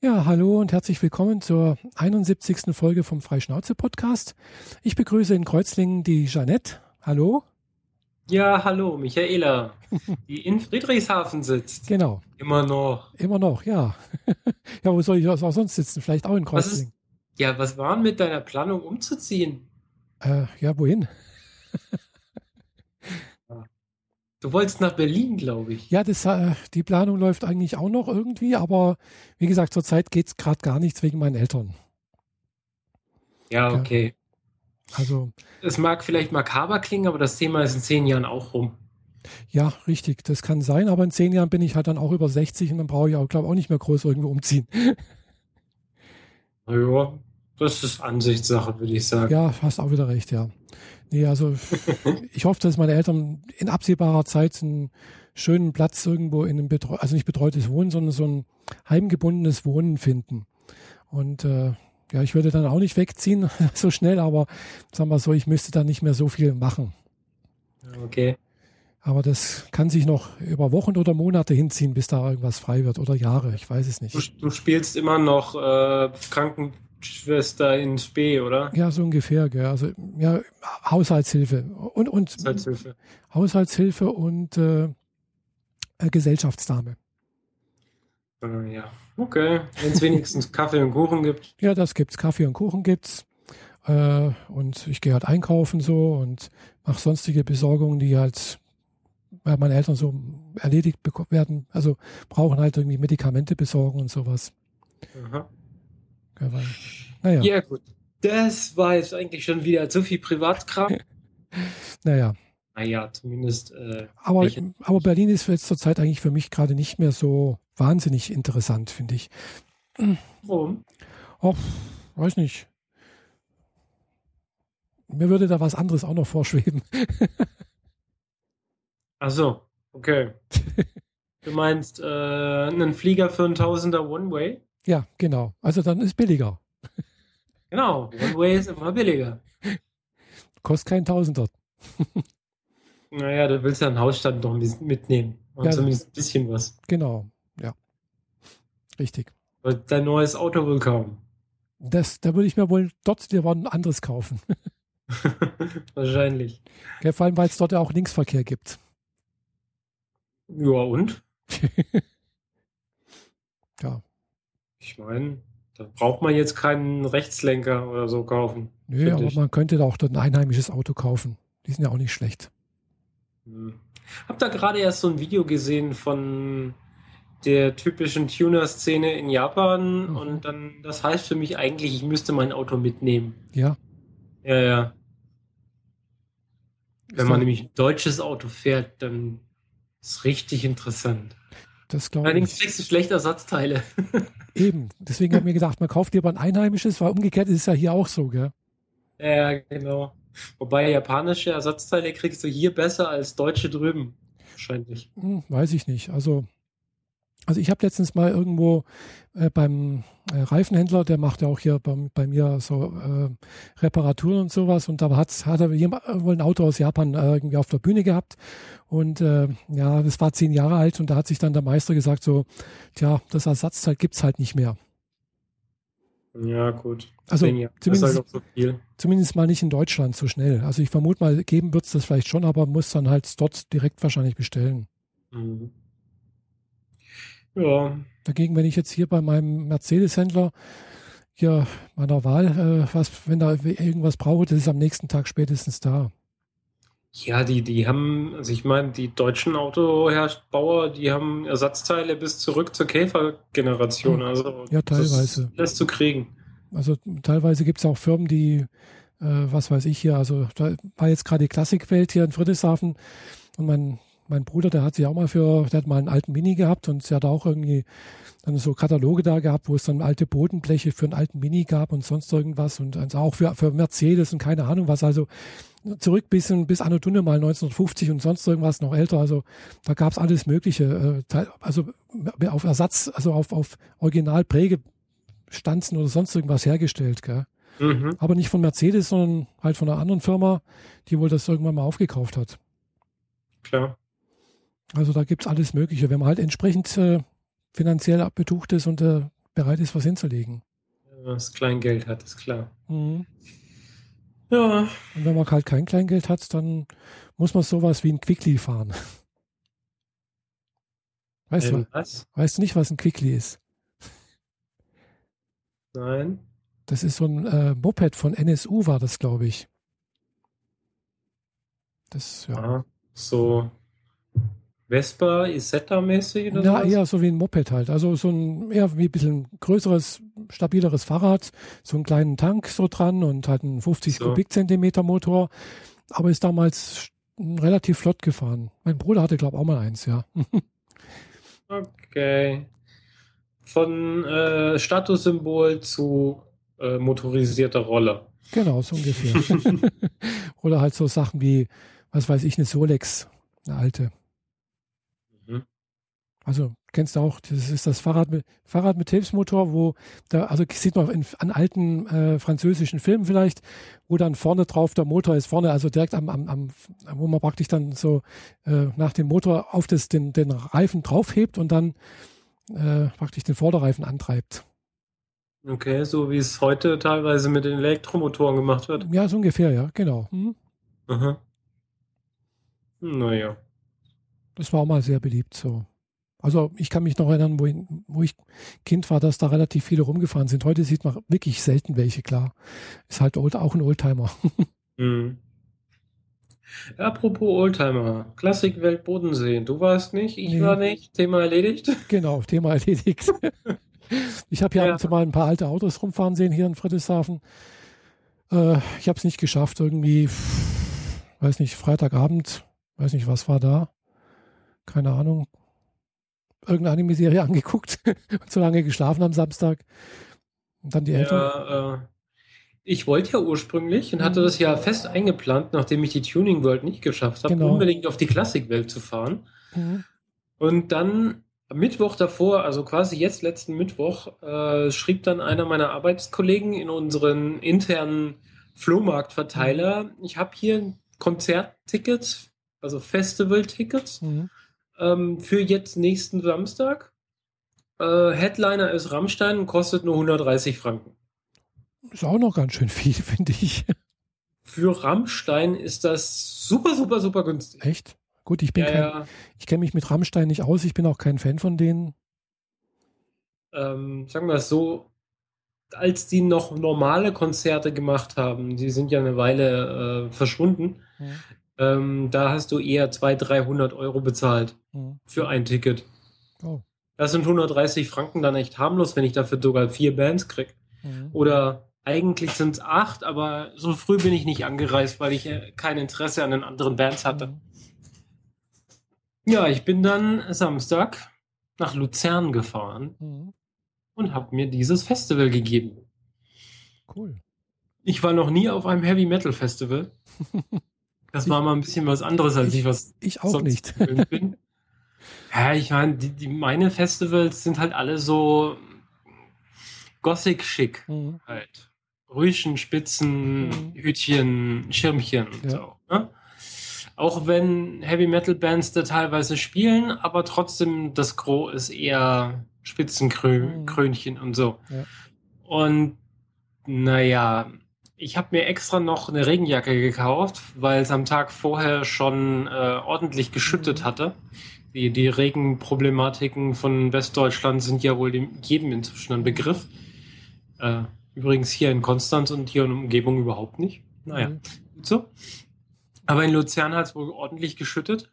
Ja, hallo und herzlich willkommen zur 71. Folge vom Freischnauze-Podcast. Ich begrüße in Kreuzlingen die Jeanette. Hallo. Ja, hallo, Michaela, die in Friedrichshafen sitzt. Genau. Immer noch. Immer noch, ja. ja, wo soll ich auch sonst sitzen? Vielleicht auch in Kreuzlingen. Was ist, ja, was war denn mit deiner Planung umzuziehen? Äh, ja, wohin? Du wolltest nach Berlin, glaube ich. Ja, das, äh, die Planung läuft eigentlich auch noch irgendwie, aber wie gesagt, zurzeit geht es gerade gar nichts wegen meinen Eltern. Ja, okay. Ja, also. Es mag vielleicht makaber klingen, aber das Thema ist in zehn Jahren auch rum. Ja, richtig, das kann sein, aber in zehn Jahren bin ich halt dann auch über 60 und dann brauche ich auch, glaube ich, auch nicht mehr groß irgendwo umziehen. Ja, das ist Ansichtssache, würde ich sagen. Ja, hast auch wieder recht, ja. Nee, also ich hoffe, dass meine Eltern in absehbarer Zeit einen schönen Platz irgendwo in einem Betreu also nicht betreutes Wohnen, sondern so ein heimgebundenes Wohnen finden. Und äh, ja, ich würde dann auch nicht wegziehen so schnell, aber sagen wir so, ich müsste dann nicht mehr so viel machen. Okay. Aber das kann sich noch über Wochen oder Monate hinziehen, bis da irgendwas frei wird oder Jahre, ich weiß es nicht. Du, du spielst immer noch äh, Kranken Schwester in Spee, oder? Ja, so ungefähr, gell. Also ja, Haushaltshilfe und, und Haushaltshilfe. Haushaltshilfe und äh, äh Gesellschaftsdame. Äh, ja, okay. Wenn es wenigstens Kaffee und Kuchen gibt. Ja, das gibt's. Kaffee und Kuchen gibt's. Äh, und ich gehe halt einkaufen so und mache sonstige Besorgungen, die halt bei meinen Eltern so erledigt werden. Also brauchen halt irgendwie Medikamente besorgen und sowas. Aha. Naja. Ja, gut. Das war jetzt eigentlich schon wieder zu viel Privatkram. naja. Naja, zumindest. Äh, aber, aber Berlin ist jetzt zurzeit eigentlich für mich gerade nicht mehr so wahnsinnig interessant, finde ich. Warum? Oh, weiß nicht. Mir würde da was anderes auch noch vorschweben. Ach so, okay. Du meinst äh, einen Flieger für einen Tausender One-Way? Ja, genau. Also dann ist billiger. Genau, One-Way ist immer billiger. Kostet kein Tausender. naja, du willst ja einen Hausstand doch mitnehmen. Und ja, zumindest ein bisschen was. Genau, ja. Richtig. Weil dein neues Auto will kommen. Das, da würde ich mir wohl dort dir ein anderes kaufen. Wahrscheinlich. Ja, vor allem, weil es dort ja auch Linksverkehr gibt. Ja, und? ja. Ich meine, da braucht man jetzt keinen Rechtslenker oder so kaufen. Nö, aber ich. man könnte da auch dort ein einheimisches Auto kaufen. Die sind ja auch nicht schlecht. Hm. Hab da gerade erst so ein Video gesehen von der typischen Tuner-Szene in Japan mhm. und dann, das heißt für mich eigentlich, ich müsste mein Auto mitnehmen. Ja. Ja, ja. Wenn man nämlich ein deutsches Auto fährt, dann ist es richtig interessant. Das Allerdings ich. kriegst du schlechte Ersatzteile. Eben. Deswegen habe ich mir gedacht, man kauft lieber ein einheimisches, weil umgekehrt ist es ja hier auch so, gell? Ja, genau. Wobei japanische Ersatzteile kriegst du hier besser als deutsche drüben. Wahrscheinlich. Hm, weiß ich nicht. Also also ich habe letztens mal irgendwo äh, beim äh, Reifenhändler, der macht ja auch hier bei, bei mir so äh, Reparaturen und sowas und da hat, hat er jemand, äh, wohl ein Auto aus Japan äh, irgendwie auf der Bühne gehabt und äh, ja, das war zehn Jahre alt und da hat sich dann der Meister gesagt so, tja, das Ersatzteil gibt's halt nicht mehr. Ja, gut. Also zumindest, halt so zumindest mal nicht in Deutschland so schnell. Also ich vermute mal, geben wird es das vielleicht schon, aber muss dann halt dort direkt wahrscheinlich bestellen. Mhm. Ja. Dagegen, wenn ich jetzt hier bei meinem Mercedes-Händler hier meiner Wahl, äh, was, wenn da irgendwas brauche, das ist am nächsten Tag spätestens da. Ja, die, die haben, also ich meine, die deutschen Autohersteller, die haben Ersatzteile bis zurück zur Käfergeneration. Also ja, teilweise. Das zu kriegen. Also teilweise gibt es auch Firmen, die, äh, was weiß ich hier, also da war jetzt gerade die Klassikwelt hier in Friedrichshafen und mein mein Bruder, der hat sich auch mal für, der hat mal einen alten Mini gehabt und sie hat auch irgendwie dann so Kataloge da gehabt, wo es dann alte Bodenbleche für einen alten Mini gab und sonst irgendwas und also auch für, für Mercedes und keine Ahnung was. Also zurück bis, bis Anno Dunne mal 1950 und sonst irgendwas noch älter. Also da gab es alles Mögliche. Äh, also auf Ersatz, also auf, auf Originalprägestanzen oder sonst irgendwas hergestellt. Gell? Mhm. Aber nicht von Mercedes, sondern halt von einer anderen Firma, die wohl das irgendwann mal aufgekauft hat. Klar. Also da gibt es alles Mögliche. Wenn man halt entsprechend äh, finanziell betucht ist und äh, bereit ist, was hinzulegen. Ja, das Kleingeld hat, ist klar. Mhm. Ja. Und wenn man halt kein Kleingeld hat, dann muss man sowas wie ein Quickly fahren. Weißt, Ähm, du, was? weißt du nicht, was ein Quickly ist? Nein. Das ist so ein äh, Moped von NSU, war das, glaube ich. Das, ja. Aha. So Vespa, Isetta-mäßig oder Ja, eher so wie ein Moped halt. Also so ein eher wie ein bisschen größeres, stabileres Fahrrad, so einen kleinen Tank so dran und halt einen 50 So. Kubikzentimeter Motor. Aber ist damals relativ flott gefahren. Mein Bruder hatte, glaube ich, auch mal eins, ja. Okay. Von äh, Statussymbol zu äh, motorisierter Rolle. Genau, so ungefähr. Oder halt so Sachen wie, was weiß ich, eine Solex, eine alte. Also kennst du auch, das ist das Fahrrad mit, Fahrrad mit Hilfsmotor, wo da, also sieht man in, an alten äh, französischen Filmen vielleicht, wo dann vorne drauf der Motor ist, vorne, also direkt am, am, am wo man praktisch dann so äh, nach dem Motor auf das, den, den Reifen draufhebt und dann äh, praktisch den Vorderreifen antreibt. Okay, so wie es heute teilweise mit den Elektromotoren gemacht wird. Ja, so ungefähr, ja, genau. Hm. Aha. Naja. Das war auch mal sehr beliebt so. Also ich kann mich noch erinnern, wo ich, wo ich Kind war, dass da relativ viele rumgefahren sind. Heute sieht man wirklich selten welche, klar. Ist halt old, auch ein Oldtimer. Hm. Apropos Oldtimer, Klassikwelt Bodensee. Du warst nicht, ich Nee. war nicht. Thema erledigt. genau, Thema erledigt. ich habe hier Ja. ab mal ein paar alte Autos rumfahren sehen hier in Friedrichshafen. Äh, ich habe es nicht geschafft, irgendwie, weiß nicht, Freitagabend, weiß nicht, was war da. Keine Ahnung. Irgendeine Anime-Serie angeguckt und so lange geschlafen am Samstag. Und dann die Eltern. Ja, äh, ich wollte ja ursprünglich und hatte Mhm. das ja fest eingeplant, nachdem ich die Tuning World nicht geschafft habe, Genau. unbedingt auf die Klassikwelt zu fahren. Mhm. Und dann am Mittwoch davor, also quasi jetzt letzten Mittwoch, äh, schrieb dann einer meiner Arbeitskollegen in unseren internen Flohmarktverteiler, ich habe hier Konzerttickets, also Festival-Tickets Mhm. Ähm, für jetzt nächsten Samstag. Äh, Headliner ist Rammstein und kostet nur 130 Franken. Ist auch noch ganz schön viel, finde ich. Für Rammstein ist das super, super, super günstig. Echt? Gut, ich bin Ja, kein, ja. ich kenne mich mit Rammstein nicht aus, ich bin auch kein Fan von denen. ähm, sagen wir es so, als die noch normale Konzerte gemacht haben, die sind ja eine Weile äh, verschwunden, Mhm. Ähm, da hast du eher 200, 300 Euro bezahlt Mhm. für ein Ticket. Oh. Das sind 130 Franken dann echt harmlos, wenn ich dafür sogar vier Bands krieg. Mhm. Oder eigentlich sind es acht, aber so früh bin ich nicht angereist, weil ich äh, kein Interesse an den anderen Bands hatte. Mhm. Ja, ich bin dann Samstag nach Luzern gefahren Mhm. und habe mir dieses Festival gegeben. Cool. Ich war noch nie auf einem Heavy Metal Festival. Das war mal ein bisschen was anderes, als ich, was Ich auch nicht. bin. Ja, ich meine, die, die, meine Festivals sind halt alle so gothic schick Mhm. halt. Rüschen, Spitzen, Mhm. Hütchen, Schirmchen Ja. so. Ne? Auch wenn Heavy Metal Bands da teilweise spielen, aber trotzdem das Gros ist eher Spitzenkrönchen Mhm. Und so. Ja. Und naja, ich habe mir extra noch eine Regenjacke gekauft, weil es am Tag vorher schon äh, ordentlich geschüttet Mhm. hatte. Die, die Regenproblematiken von Westdeutschland sind ja wohl dem jedem inzwischen ein Begriff. Äh, übrigens hier in Konstanz und hier in der Umgebung überhaupt nicht. Naja, Mhm. gut so. Aber in Luzern hat es wohl ordentlich geschüttet.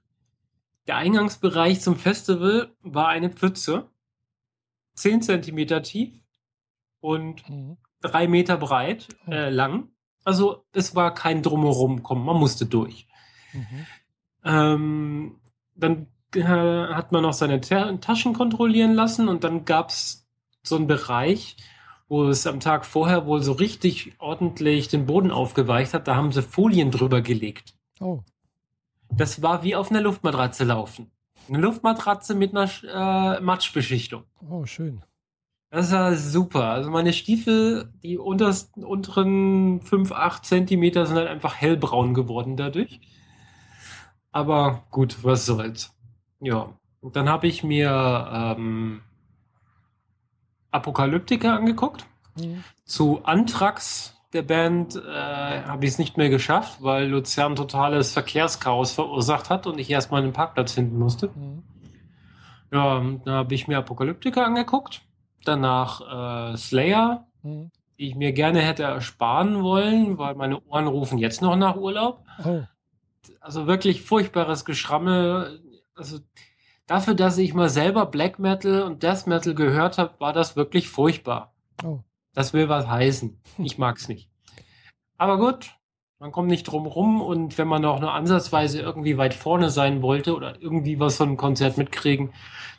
Der Eingangsbereich zum Festival war eine Pfütze, 10 Zentimeter tief und Mhm. Drei Meter breit, Oh. äh, lang. Also es war kein Drumherum kommen, man musste durch. Mhm. Ähm, dann äh, hat man noch seine Ta Taschen kontrollieren lassen und dann gab es so einen Bereich, wo es am Tag vorher wohl so richtig ordentlich den Boden aufgeweicht hat. Da haben sie Folien drüber gelegt. Oh. Das war wie auf einer Luftmatratze laufen. Eine Luftmatratze mit einer äh, Matschbeschichtung. Oh, schön. Das war super. Also meine Stiefel, die untersten, unteren 5, 8 Zentimeter sind halt einfach hellbraun geworden dadurch. Aber gut, was soll's. Ja. Und dann habe ich mir ähm, Apokalyptiker angeguckt. Mhm. Zu Anthrax, der Band, äh, habe ich es nicht mehr geschafft, weil Luzern totales Verkehrschaos verursacht hat und ich erstmal einen Parkplatz finden musste. Mhm. Ja, da habe ich mir Apokalyptiker angeguckt. Danach äh, Slayer, mhm. die ich mir gerne hätte ersparen wollen, weil meine Ohren rufen jetzt noch nach Urlaub. Oh. Also wirklich furchtbares Geschrammel. Also dafür, dass ich mal selber Black Metal und Death Metal gehört habe, war das wirklich furchtbar. Oh. Das will was heißen. Ich mag's nicht. Aber gut, man kommt nicht drum rum und wenn man auch nur ansatzweise irgendwie weit vorne sein wollte oder irgendwie was von einem Konzert mitkriegen,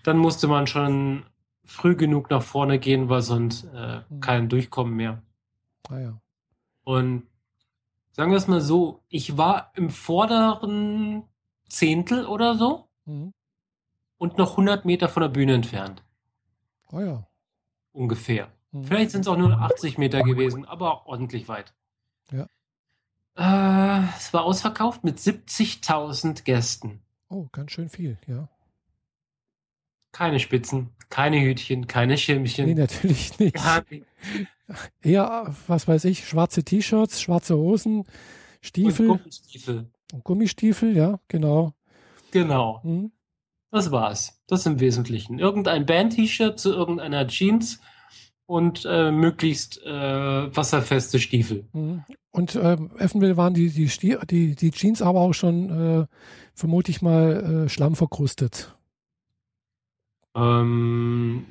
dann musste man schon früh genug nach vorne gehen, weil sonst äh, mhm. kein Durchkommen mehr. Ah ja. Und sagen wir es mal so, ich war im vorderen Zehntel oder so mhm. und noch 100 Meter von der Bühne entfernt. Ah ja. Ungefähr. Mhm. Vielleicht sind es auch nur 80 Meter gewesen, aber ordentlich weit. Ja. Äh, es war ausverkauft mit 70.000 Gästen. Oh, ganz schön viel, ja. Keine Spitzen, keine Hütchen, keine Schirmchen. Nee, natürlich nicht. Eher, was weiß ich, schwarze T-Shirts, schwarze Hosen, Stiefel. Und Gummistiefel. Und Gummistiefel, ja, genau. Genau. Mhm. Das war's. Das im Wesentlichen. Irgendein Band-T-Shirt zu irgendeiner Jeans und äh, möglichst äh, wasserfeste Stiefel. Mhm. Und äh, Effenville waren die, die, die, die Jeans aber auch schon, äh, vermute ich mal, äh, schlammverkrustet. Ähm,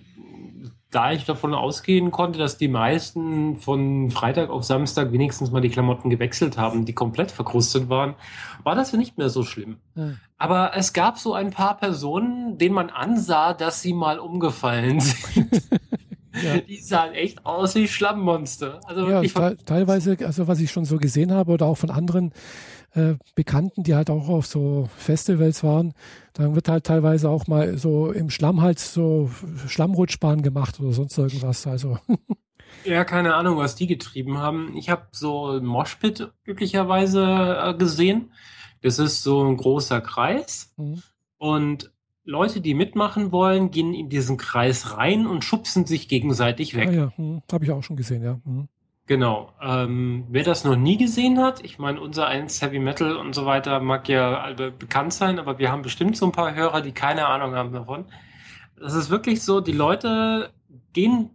da ich davon ausgehen konnte, dass die meisten von Freitag auf Samstag wenigstens mal die Klamotten gewechselt haben, die komplett verkrustet waren, war das nicht mehr so schlimm. Hm. Aber es gab so ein paar Personen, denen man ansah, dass sie mal umgefallen sind. Ja. Die sahen echt aus wie Schlammmonster. Also ja, teilweise, also was ich schon so gesehen habe oder auch von anderen äh, Bekannten, die halt auch auf so Festivals waren, dann wird halt teilweise auch mal so im Schlamm halt so Schlammrutschbahn gemacht oder sonst irgendwas. Also. Ja, keine Ahnung, was die getrieben haben. Ich habe so Moshpit üblicherweise äh, gesehen. Das ist so ein großer Kreis. Mhm. Und Leute, die mitmachen wollen, gehen in diesen Kreis rein und schubsen sich gegenseitig weg. Ah ja, hm, habe ich auch schon gesehen, ja. Hm. Genau. Ähm, wer das noch nie gesehen hat, ich meine, unser eins Heavy Metal und so weiter mag ja bekannt sein, aber wir haben bestimmt so ein paar Hörer, die keine Ahnung haben davon. Das ist wirklich so, die Leute gehen,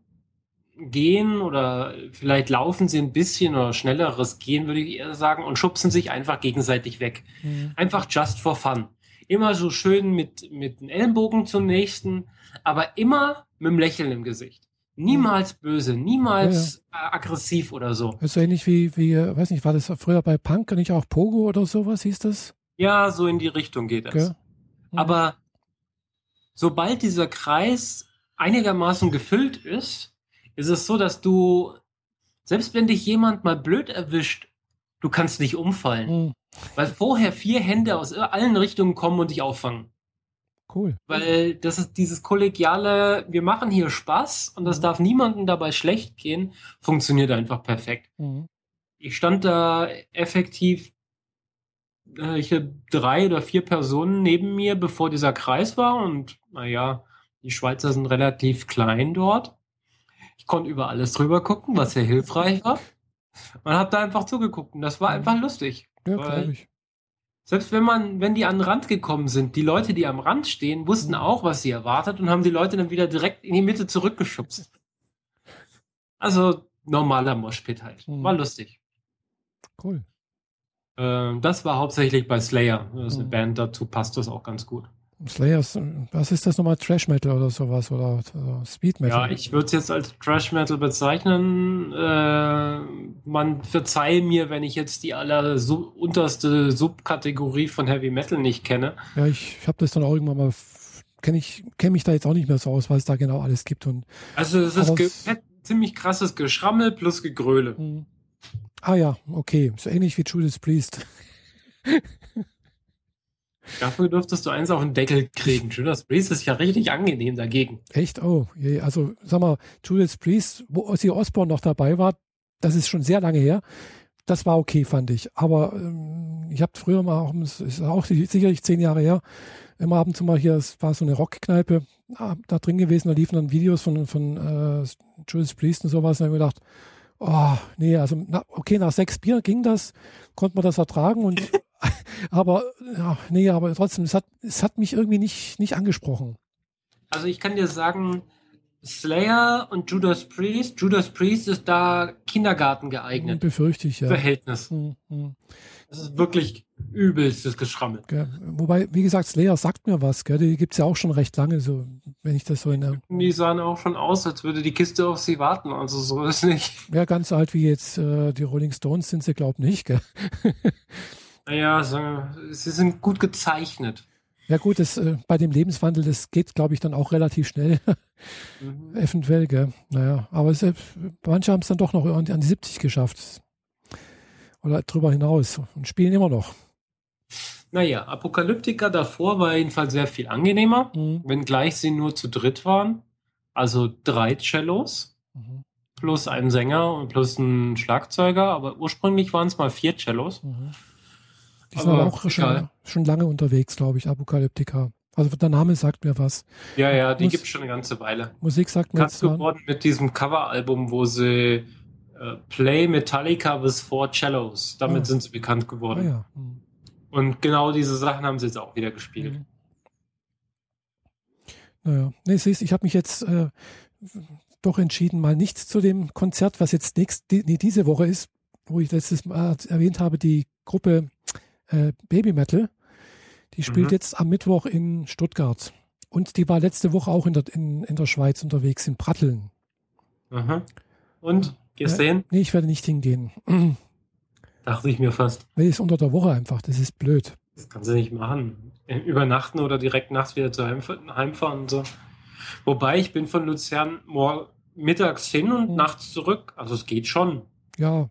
gehen oder vielleicht laufen sie ein bisschen oder schnelleres gehen, würde ich eher sagen, und schubsen sich einfach gegenseitig weg. Mhm. Einfach just for fun. Immer so schön mit, mit den Ellenbogen zum nächsten, aber immer mit einem Lächeln im Gesicht. Niemals böse, niemals ja, ja. aggressiv oder so. Das ist so ähnlich wie, wie, weiß nicht, war das früher bei Punk nicht auch Pogo oder sowas hieß das? Ja, so in die Richtung geht es. Okay. Mhm. Aber sobald dieser Kreis einigermaßen gefüllt ist, ist es so, dass du, selbst wenn dich jemand mal blöd erwischt, du kannst nicht umfallen. Mhm. Weil vorher vier Hände aus allen Richtungen kommen und dich auffangen. Cool. Weil das ist dieses kollegiale, wir machen hier Spaß und das mhm. darf niemandem dabei schlecht gehen, funktioniert einfach perfekt. Mhm. Ich stand da effektiv äh, ich drei oder vier Personen neben mir, bevor dieser Kreis war und naja, die Schweizer sind relativ klein dort. Ich konnte über alles drüber gucken, was sehr hilfreich war. Man hat da einfach zugeguckt und das war mhm. einfach lustig. Ja, glaube ich. Selbst wenn man, wenn die an den Rand gekommen sind, die Leute, die am Rand stehen, wussten mhm. auch, was sie erwartet und haben die Leute dann wieder direkt in die Mitte zurückgeschubst. Also normaler Moshpit halt. Mhm. War lustig. Cool. Äh, das war hauptsächlich bei Slayer. Das ist eine. Band, dazu passt das auch ganz gut. Slayer, was ist das nochmal? Trash Metal oder sowas? Oder, Speed Metal? Ja, ich würde es jetzt als Trash Metal bezeichnen. Äh, man verzeihe mir, wenn ich jetzt die aller sub unterste Subkategorie von Heavy Metal nicht kenne. Ja, ich, ich habe das dann auch irgendwann mal, kenne ich, kenne mich da jetzt auch nicht mehr so aus, was es da genau alles gibt. Und, also es ist ziemlich krasses Geschrammel plus Gegröle. Mhm. Ah ja, okay. So ähnlich wie Judas Priest. Dafür dürftest du eins auf den Deckel kriegen. Judas Priest ist ja richtig angenehm dagegen. Echt? Oh, also sag mal, Judas Priest, wo Ozzy Osbourne noch dabei war, das ist schon sehr lange her. Das war okay, fand ich. Aber ähm, ich habe früher mal auch, ist auch sicherlich zehn Jahre her, immer ab und zu mal hier, es war so eine Rockkneipe da drin gewesen, da liefen dann Videos von, von äh, Judas Priest und sowas. Und habe ich gedacht, oh, nee, also na, okay, nach sechs Bier ging das, konnte man das ertragen und aber ja, nee, aber trotzdem, es hat, es hat mich irgendwie nicht, nicht angesprochen. Also ich kann dir sagen, Slayer und Judas Priest, Judas Priest ist da Kindergarten geeignet. Befürchte ich, ja. Verhältnis. Hm, hm. Das ist wirklich übelstes Geschrammel. Gell. Wobei, wie gesagt, Slayer sagt mir was, gell? die gibt es ja auch schon recht lange, so, wenn ich das so in der. Die sahen auch schon aus, als würde die Kiste auf sie warten, also so ist nicht. Ja, ganz alt wie jetzt äh, die Rolling Stones sind sie, glaub nicht, gell? naja, so, sie sind gut gezeichnet. Ja gut, das, äh, bei dem Lebenswandel, das geht, glaube ich, dann auch relativ schnell. mhm. Eventuell, gell? Naja, aber es, äh, manche haben es dann doch noch an die 70 geschafft oder drüber hinaus und spielen immer noch. Naja, Apokalyptiker davor war jedenfalls sehr viel angenehmer, mhm. wenngleich sie nur zu dritt waren. Also drei Cellos mhm. plus ein Sänger und plus ein Schlagzeuger, aber ursprünglich waren es mal vier Cellos. Mhm. Die sind aber auch schon, schon, lange unterwegs, glaube ich, Apokalyptiker. Also der Name sagt mir was. Ja, ja, die gibt es schon eine ganze Weile. Musik sagt mir Ganz geworden mit diesem Coveralbum, wo sie äh, Play Metallica with Four Cellos. Damit oh. sind sie bekannt geworden. Ah, ja. Und genau diese Sachen haben sie jetzt auch wieder gespielt. Mhm. Naja, nee, siehst, ich habe mich jetzt äh, doch entschieden, mal nicht zu dem Konzert, was jetzt nächst, die, nee, diese Woche ist, wo ich letztes Mal erwähnt habe, die Gruppe äh, Baby Metal. Die spielt mhm. jetzt am Mittwoch in Stuttgart. Und die war letzte Woche auch in der, in, in der Schweiz unterwegs, in Pratteln. Mhm. Und? Gehst du hin? Nee, ich werde nicht hingehen. Dachte ich mir fast. Nee, ist unter der Woche einfach. Das ist blöd. Das kannst du nicht machen. Übernachten oder direkt nachts wieder zu heimfahren und so. Wobei ich bin von Luzern mittags hin und hm. nachts zurück. Also es geht schon. Ja,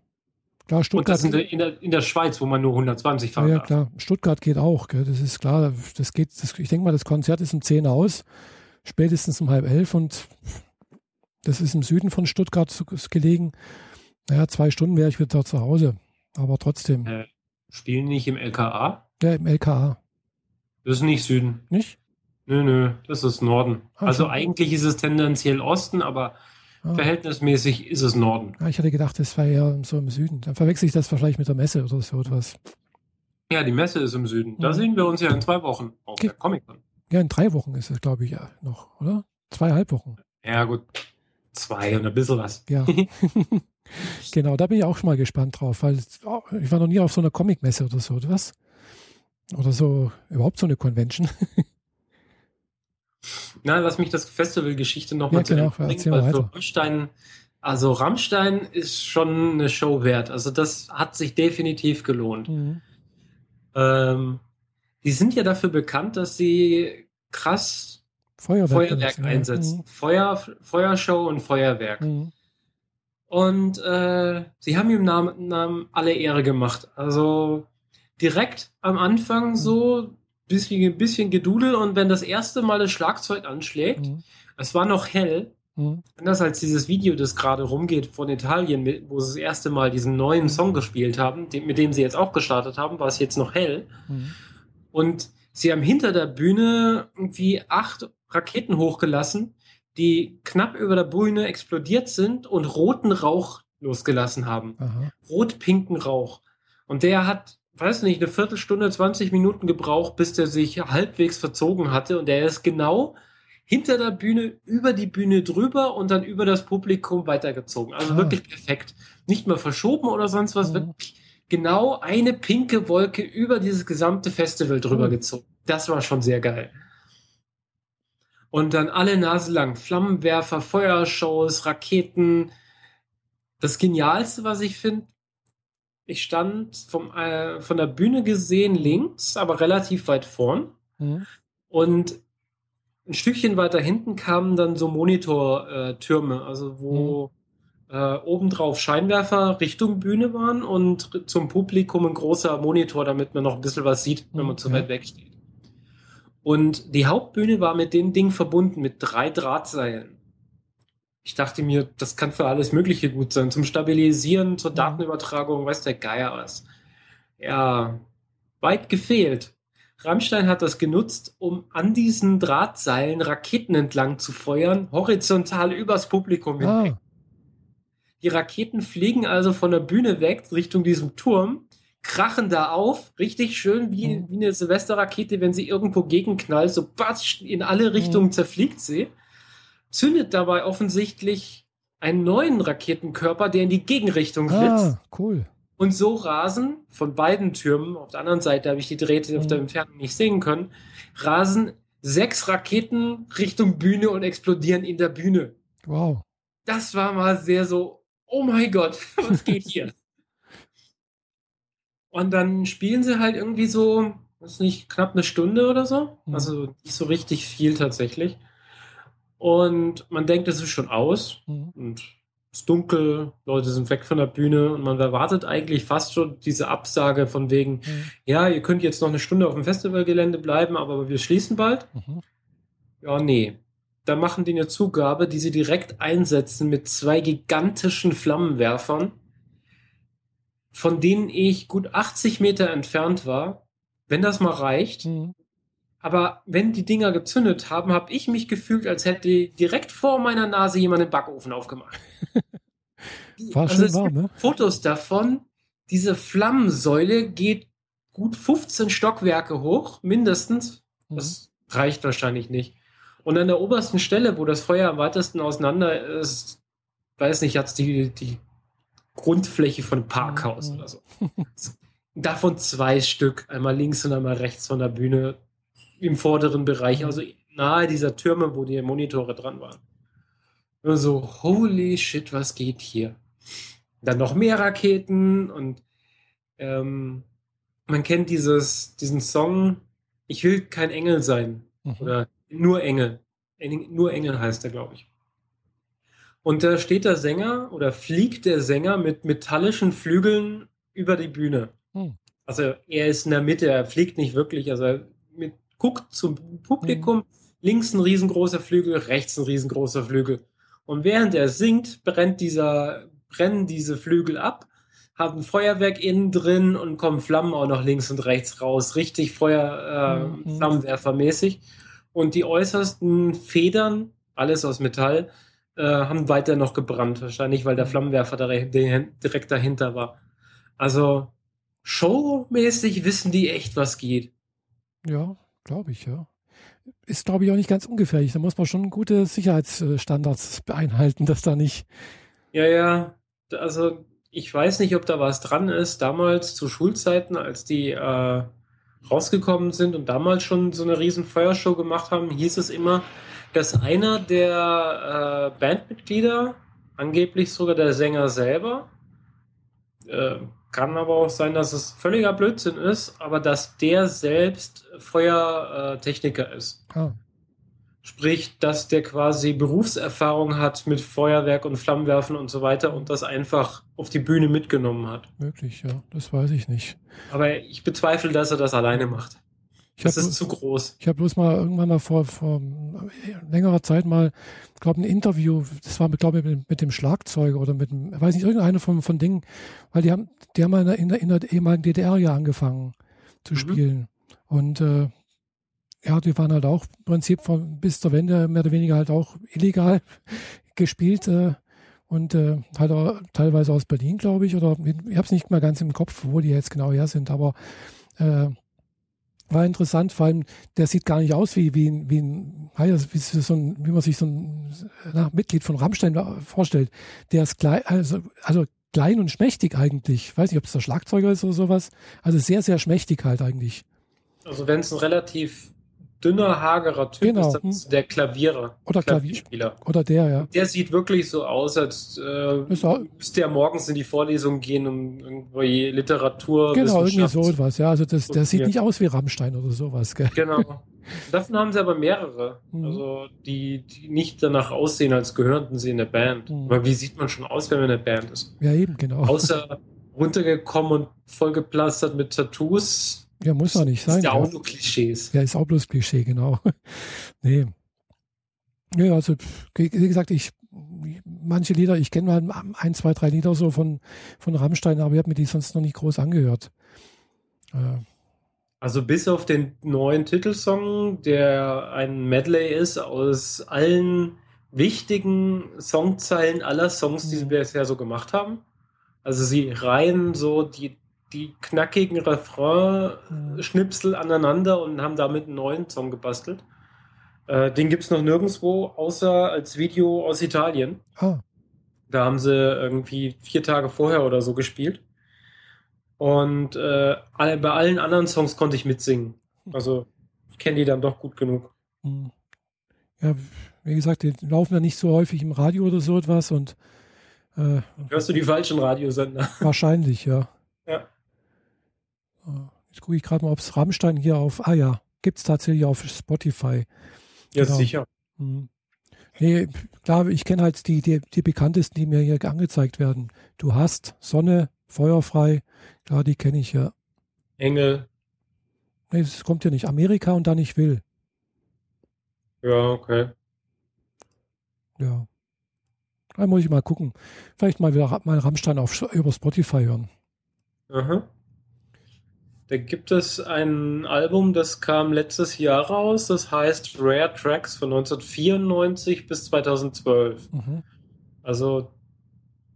klar, Stuttgart. Und das in der, in der, in der Schweiz, wo man nur 120 fahren Ja, darf. klar. Stuttgart geht auch. Gell? Das ist klar. Das geht, das, ich denke mal, das Konzert ist um 10 aus. Spätestens um halb elf und das ist im Süden von Stuttgart gelegen. Naja, zwei Stunden wäre ich wieder zu Hause. Aber trotzdem. Äh, spielen nicht im LKA? Ja, im LKA. Das ist nicht Süden. Nicht? Nö, nö, das ist Norden. Ah, also schon. eigentlich ist es tendenziell Osten, aber ah. verhältnismäßig ist es Norden. Ja, ich hatte gedacht, das wäre eher so im Süden. Dann verwechsel ich das wahrscheinlich mit der Messe oder so etwas. Ja, die Messe ist im Süden. Da mhm. sehen wir uns ja in zwei Wochen auf okay. der Comic-Con. Ja, in drei Wochen ist es, glaube ich, ja noch, oder? Zweieinhalb Wochen. Ja, gut. Zwei und ein bisschen was. Ja. genau, da bin ich auch schon mal gespannt drauf, weil oh, ich war noch nie auf so einer Comic-Messe oder so, oder was? Oder so, überhaupt so eine Convention. Na, lass mich das Festivalgeschichte nochmal ja, genau, erzähl mal weiter. Rammstein, also Rammstein ist schon eine Show wert. Also das hat sich definitiv gelohnt. Mhm. Ähm, die sind ja dafür bekannt, dass sie krass Feuerwerk, Feuerwerk einsetzen. Mhm. Feuer, Feuershow und Feuerwerk. Mhm. Und äh, sie haben ihm Namen, Namen alle Ehre gemacht. Also direkt am Anfang mhm. so bisschen, bisschen Gedudel und wenn das erste Mal das Schlagzeug anschlägt, mhm. es war noch hell, mhm. anders als dieses Video, das gerade rumgeht von Italien, wo sie das erste Mal diesen neuen mhm. Song gespielt haben, mit dem sie jetzt auch gestartet haben, war es jetzt noch hell. Mhm. Und sie haben hinter der Bühne irgendwie acht Raketen hochgelassen, die knapp über der Bühne explodiert sind und roten Rauch losgelassen haben. Rot-pinken Rauch. Und der hat, weiß nicht, eine Viertelstunde, 20 Minuten gebraucht, bis der sich halbwegs verzogen hatte. Und der ist genau hinter der Bühne, über die Bühne drüber und dann über das Publikum weitergezogen. Also ah. wirklich perfekt. Nicht mal verschoben oder sonst was, mhm. wirklich genau eine pinke Wolke über dieses gesamte Festival drüber mhm. gezogen. Das war schon sehr geil. Und dann alle Nase lang Flammenwerfer, Feuershows, Raketen. Das Genialste, was ich finde, ich stand vom, äh, von der Bühne gesehen links, aber relativ weit vorn. Mhm. Und ein Stückchen weiter hinten kamen dann so Monitortürme, also wo mhm. äh, obendrauf Scheinwerfer Richtung Bühne waren und zum Publikum ein großer Monitor, damit man noch ein bisschen was sieht, wenn man mhm. zu weit weg steht. Und die Hauptbühne war mit dem Ding verbunden, mit drei Drahtseilen. Ich dachte mir, das kann für alles Mögliche gut sein. Zum Stabilisieren, zur Datenübertragung, weiß der Geier was. Ja, weit gefehlt. Rammstein hat das genutzt, um an diesen Drahtseilen Raketen entlang zu feuern, horizontal übers Publikum Ah, hinweg. Die Raketen fliegen also von der Bühne weg Richtung diesem Turm, krachen da auf, richtig schön wie, Mhm. wie eine Silvesterrakete, wenn sie irgendwo gegenknallt, so batsch, in alle Richtungen zerfliegt sie, zündet dabei offensichtlich einen neuen Raketenkörper, der in die Gegenrichtung flitzt. ah, cool. Und so rasen von beiden Türmen, auf der anderen Seite habe ich die Drähte auf Mhm. der Entfernung nicht sehen können, rasen sechs Raketen Richtung Bühne und explodieren in der Bühne. Wow. Das war mal sehr so, oh mein Gott, was geht hier? Und dann spielen sie halt irgendwie so, ist nicht knapp eine Stunde oder so, Mhm. also nicht so richtig viel tatsächlich. Und man denkt, es ist schon aus Mhm. und es ist dunkel, Leute sind weg von der Bühne und man erwartet eigentlich fast schon diese Absage von wegen, Mhm. ja, ihr könnt jetzt noch eine Stunde auf dem Festivalgelände bleiben, aber wir schließen bald. Mhm. Ja, nee. Da machen die eine Zugabe, die sie direkt einsetzen mit zwei gigantischen Flammenwerfern, von denen ich gut 80 Meter entfernt war, wenn das mal reicht. Mhm. Aber wenn die Dinger gezündet haben, habe ich mich gefühlt, als hätte direkt vor meiner Nase jemand den Backofen aufgemacht. War Also schön es warm, gibt ne? Fotos davon. Diese Flammensäule geht gut 15 Stockwerke hoch, mindestens. Mhm. Das reicht wahrscheinlich nicht. Und an der obersten Stelle, wo das Feuer am weitesten auseinander ist, weiß nicht, hat es die, die Grundfläche von Parkhaus Mhm. oder so. Davon zwei Stück, einmal links und einmal rechts von der Bühne im vorderen Bereich, Mhm. also nahe dieser Türme, wo die Monitore dran waren. Nur so, holy shit, was geht hier? Dann noch mehr Raketen und ähm, man kennt dieses, diesen Song, ich will kein Engel sein. Mhm. Oder nur Engel. Eng- Nur Engel heißt er, glaube ich. Und da steht der Sänger oder fliegt der Sänger mit metallischen Flügeln über die Bühne. Hm. Also er ist in der Mitte, er fliegt nicht wirklich. Also er mit, guckt zum Publikum, links ein riesengroßer Flügel, rechts ein riesengroßer Flügel. Und während er singt, brennt dieser, brennen diese Flügel ab, haben Feuerwerk innen drin und kommen Flammen auch noch links und rechts raus. Richtig Feuer, äh, Mhm. Flammenwerfermäßig. Und die äußersten Federn, alles aus Metall, äh, haben weiter noch gebrannt. Wahrscheinlich, weil der Mhm. Flammenwerfer direkt dahinter war. Also showmäßig wissen die echt, was geht. Ja, glaube ich, ja. Ist, glaube ich, auch nicht ganz ungefährlich. Da muss man schon gute Sicherheitsstandards einhalten, dass da nicht. Ja, ja. Also ich weiß nicht, ob da was dran ist. Damals zu Schulzeiten, als die äh, rausgekommen sind und damals schon so eine riesen Feuershow gemacht haben, hieß es immer, dass einer der äh, Bandmitglieder, angeblich sogar der Sänger selber, äh, kann aber auch sein, dass es völliger Blödsinn ist, aber dass der selbst Feuertechniker ist. Ah, Sprich, dass der quasi Berufserfahrung hat mit Feuerwerk und Flammenwerfen und so weiter und das einfach auf die Bühne mitgenommen hat. möglich, ja. Das weiß ich nicht. Aber ich bezweifle, dass er das alleine macht. Ich Das habe ist zu groß. ich hab bloß mal irgendwann mal vor, vor längerer Zeit mal, glaube ein Interview, das war, glaube ich, mit, mit dem Schlagzeuger oder mit dem, weiß nicht, irgendeiner von, von Dingen, weil die haben, die haben in der, in der, in der ehemaligen DDR ja angefangen zu Mhm. spielen. Und äh, ja, die waren halt auch im Prinzip von, bis zur Wende mehr oder weniger halt auch illegal gespielt äh, und äh, halt auch teilweise aus Berlin, glaube ich, oder ich habe es nicht mehr ganz im Kopf, wo die jetzt genau her sind, aber äh, war interessant, vor allem, der sieht gar nicht aus wie, wie, wie, ein, wie, so ein, wie man sich so ein na, Mitglied von Rammstein vorstellt. Der ist klein, also, also klein und schmächtig eigentlich. Ich weiß nicht, ob es der Schlagzeuger ist oder sowas. Also sehr, sehr schmächtig halt eigentlich. Also wenn es ein relativ dünner, hagerer Typ Genau, ist, ist der Klavierer. Oder Klavier- Klavierspieler. Oder der, ja. Der sieht wirklich so aus, als äh, müsste er morgens in die Vorlesung gehen und irgendwie Literatur, Genau, irgendwie so etwas. Ja, also das, der sieht nicht aus wie Rammstein oder sowas. Gell? Genau. Davon haben sie aber mehrere. Mhm. Also, die, die nicht danach aussehen, als gehörten sie in der Band. Mhm. Aber wie sieht man schon aus, wenn man in der Band ist? Ja, eben, genau. Außer runtergekommen und vollgeplastert mit Tattoos. Ja, muss doch nicht sein. ist ja auch nur Klischees. Ja, ist auch bloß Klischee, genau. nee. Ja, also, wie gesagt, ich, manche Lieder, ich kenne mal ein, zwei, drei Lieder so von, von Rammstein, aber ich habe mir die sonst noch nicht groß angehört. Äh, Also bis auf den neuen Titelsong, der ein Medley ist aus allen wichtigen Songzeilen aller Songs, die sie Mhm. bisher so gemacht haben. Also sie reihen so die, die knackigen Refrain-Schnipsel aneinander und haben damit einen neuen Song gebastelt. Äh, den gibt es noch nirgendwo, außer als Video aus Italien. Ah, Da haben sie irgendwie vier Tage vorher oder so gespielt. Und äh, bei allen anderen Songs konnte ich mitsingen. Also ich kenne die dann doch gut genug. hm. ja, wie gesagt, die laufen ja nicht so häufig im Radio oder so etwas und äh, Hörst du die falschen Radiosender? wahrscheinlich, ja. Ja. Äh, Jetzt gucke ich gerade mal, ob es Rammstein hier auf, ah ja, gibt es tatsächlich auf Spotify. Ja, Genau. sicher. Hm. Nee, klar, ich kenne halt die, die, die bekanntesten, die mir hier angezeigt werden. Du hast Sonne, Feuerfrei, klar, die kenne ich ja. Engel. Nee, es kommt ja nicht. Amerika und dann ich will. Ja, okay. Ja. Da muss ich mal gucken. Vielleicht mal wieder mal Rammstein auf, über Spotify hören. Aha. Da gibt es ein Album, das kam letztes Jahr raus, das heißt Rare Tracks von 1994 bis 2012. Mhm. Also,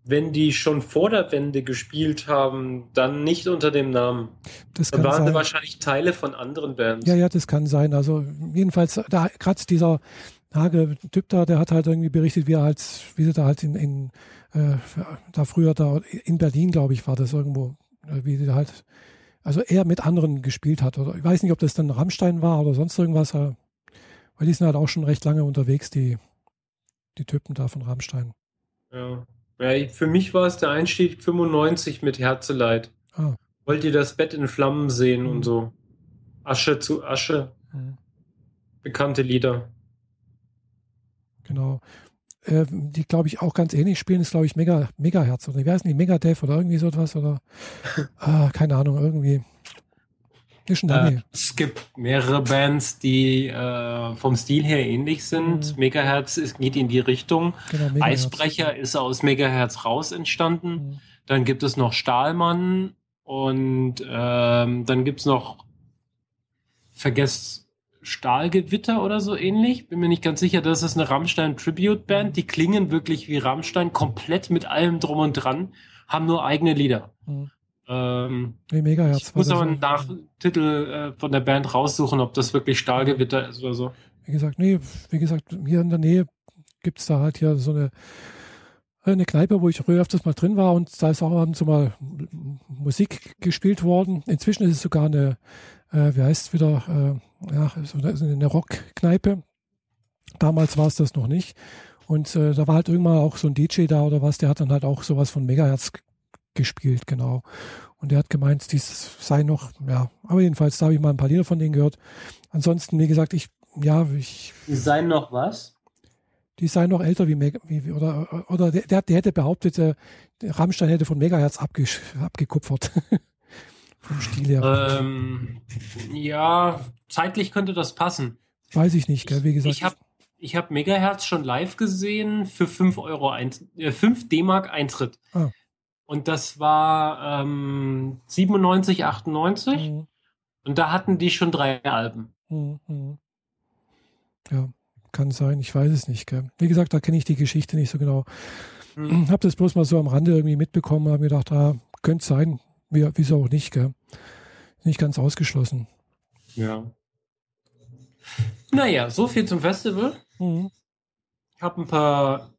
wenn die schon vor der Wende gespielt haben, dann nicht unter dem Namen. Das kann waren sein. wahrscheinlich Teile von anderen Bands. Ja, ja, das kann sein. Also jedenfalls, da gerade dieser Hage-Typ da, der hat halt irgendwie berichtet, wie er halt, wie sie da halt in, in äh, da früher da in Berlin, glaube ich, war das irgendwo, äh, wie sie da halt, also er mit anderen gespielt hat. Oder ich weiß nicht, ob das dann Rammstein war oder sonst irgendwas, weil die sind halt auch schon recht lange unterwegs, die, die Typen da von Rammstein. Ja. Ja, für mich war es der Einstieg 95 mit Herzeleid. Ah. Wollt ihr das Bett in Flammen sehen Mhm. und so? Asche zu Asche, Mhm. bekannte Lieder. Genau. Äh, die, glaube ich, auch ganz ähnlich spielen, ist, glaube ich, Mega, Megaherz oder ich weiß nicht, Megadev oder irgendwie so etwas oder ah, keine Ahnung, irgendwie. Ist schon Äh, es gibt mehrere Bands, die äh, vom Stil her ähnlich sind. Mhm. Megahertz ist, geht in die Richtung. genau, Megaherz. Eisbrecher ist aus Megahertz raus entstanden. Mhm. Dann gibt es noch Stahlmann und ähm, dann gibt es noch, vergesst, Stahlgewitter oder so ähnlich. Bin mir nicht ganz sicher. Das ist eine Rammstein Tribute Band. Die klingen wirklich wie Rammstein, komplett mit allem drum und dran, haben nur eigene Lieder. Mhm. Ähm, Nee, Megaherz. ich muss aber einen Nachtitel äh, von der Band raussuchen, ob das wirklich Stahlgewitter ist oder so. Wie gesagt, nee, wie gesagt, hier in der Nähe gibt es da halt hier so eine, eine Kneipe, wo ich öfters mal drin war und da ist auch abends so mal Musik gespielt worden. Inzwischen ist es sogar eine, äh, wie heißt es wieder, äh, ja, so eine, Rockkneipe. Damals war es das noch nicht. Und äh, da war halt irgendwann auch so ein DJ da oder was, der hat dann halt auch sowas von Megahertz gespielt, genau. Und der hat gemeint, dies sei noch, ja, aber jedenfalls, da habe ich mal ein paar Lieder von denen gehört. Ansonsten, wie gesagt, ich, ja, ich, Sein noch was? die seien noch älter wie, Mega, wie oder oder der, der, der hätte behauptet, äh, der Rammstein hätte von Megahertz abgesch, abgekupfert. Vom Stil her. Ähm, ja, zeitlich könnte das passen. Weiß ich nicht, gell? wie gesagt. Ich habe ich hab Megahertz schon live gesehen für 5 Euro, ein, äh, 5 D-Mark Eintritt. Ah. Und das war ähm, 97, 98. Mhm, Und da hatten die schon drei Alben. mhm, mhm. Ja, kann sein, ich weiß es nicht. Gell? Wie gesagt, da kenne ich die Geschichte nicht so genau. Hm. Habe das bloß mal so am Rande irgendwie mitbekommen, habe mir gedacht, ah, könnte sein, wie, wieso auch nicht, gell? Nicht ganz ausgeschlossen. Ja. Naja, so viel zum Festival. Mhm. Ich habe ein paar,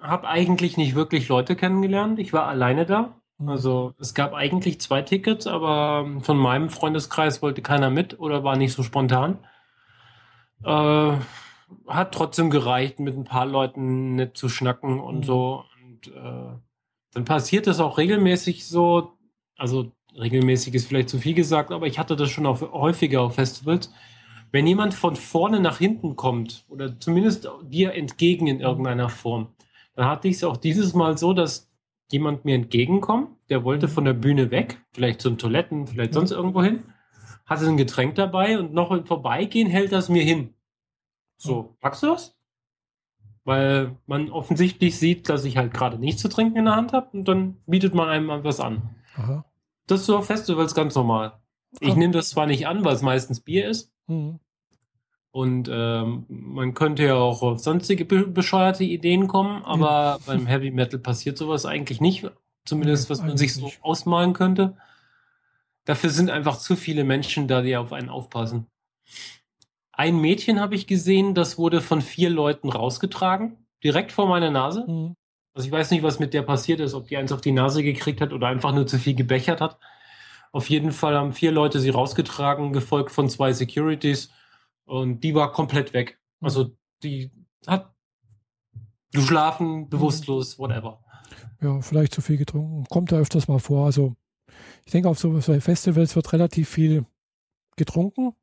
habe eigentlich nicht wirklich Leute kennengelernt. Ich war alleine da. Mhm. Also es gab eigentlich zwei Tickets, aber von meinem Freundeskreis wollte keiner mit oder war nicht so spontan. Äh, hat trotzdem gereicht, mit ein paar Leuten nett zu schnacken und Mhm. so. Und äh, dann passiert es auch regelmäßig so, also regelmäßig ist vielleicht zu viel gesagt, aber ich hatte das schon auf, häufiger auf Festivals. Wenn jemand von vorne nach hinten kommt oder zumindest dir entgegen in irgendeiner Form, dann hatte ich es auch dieses Mal so, dass jemand mir entgegenkommt, der wollte von der Bühne weg, vielleicht zum Toiletten, vielleicht sonst irgendwo hin, hatte ein Getränk dabei und noch im Vorbeigehen hält er es mir hin. So, packst du das? Weil man offensichtlich sieht, dass ich halt gerade nichts zu trinken in der Hand habe und dann bietet man einem was an. Aha. Das ist so auf Festivals ganz normal. Ich ah. nehme das zwar nicht an, weil es meistens Bier ist. Mhm. Und ähm, man könnte ja auch auf sonstige bescheuerte Ideen kommen, aber ja. beim Heavy Metal passiert sowas eigentlich nicht. Zumindest, was man sich so nicht. ausmalen könnte. Dafür sind einfach zu viele Menschen da, die auf einen aufpassen. Ein Mädchen habe ich gesehen, das wurde von vier Leuten rausgetragen, direkt vor meiner Nase. Mhm. Also ich weiß nicht, was mit der passiert ist, ob die eins auf die Nase gekriegt hat oder einfach nur zu viel gebechert hat. Auf jeden Fall haben vier Leute sie rausgetragen, gefolgt von zwei Securities. Und die war komplett weg. Mhm. Also die hat geschlafen, mhm. bewusstlos, whatever. Ja, vielleicht zu viel getrunken. Kommt da öfters mal vor. Also ich denke, auf so Festivals wird relativ viel getrunken.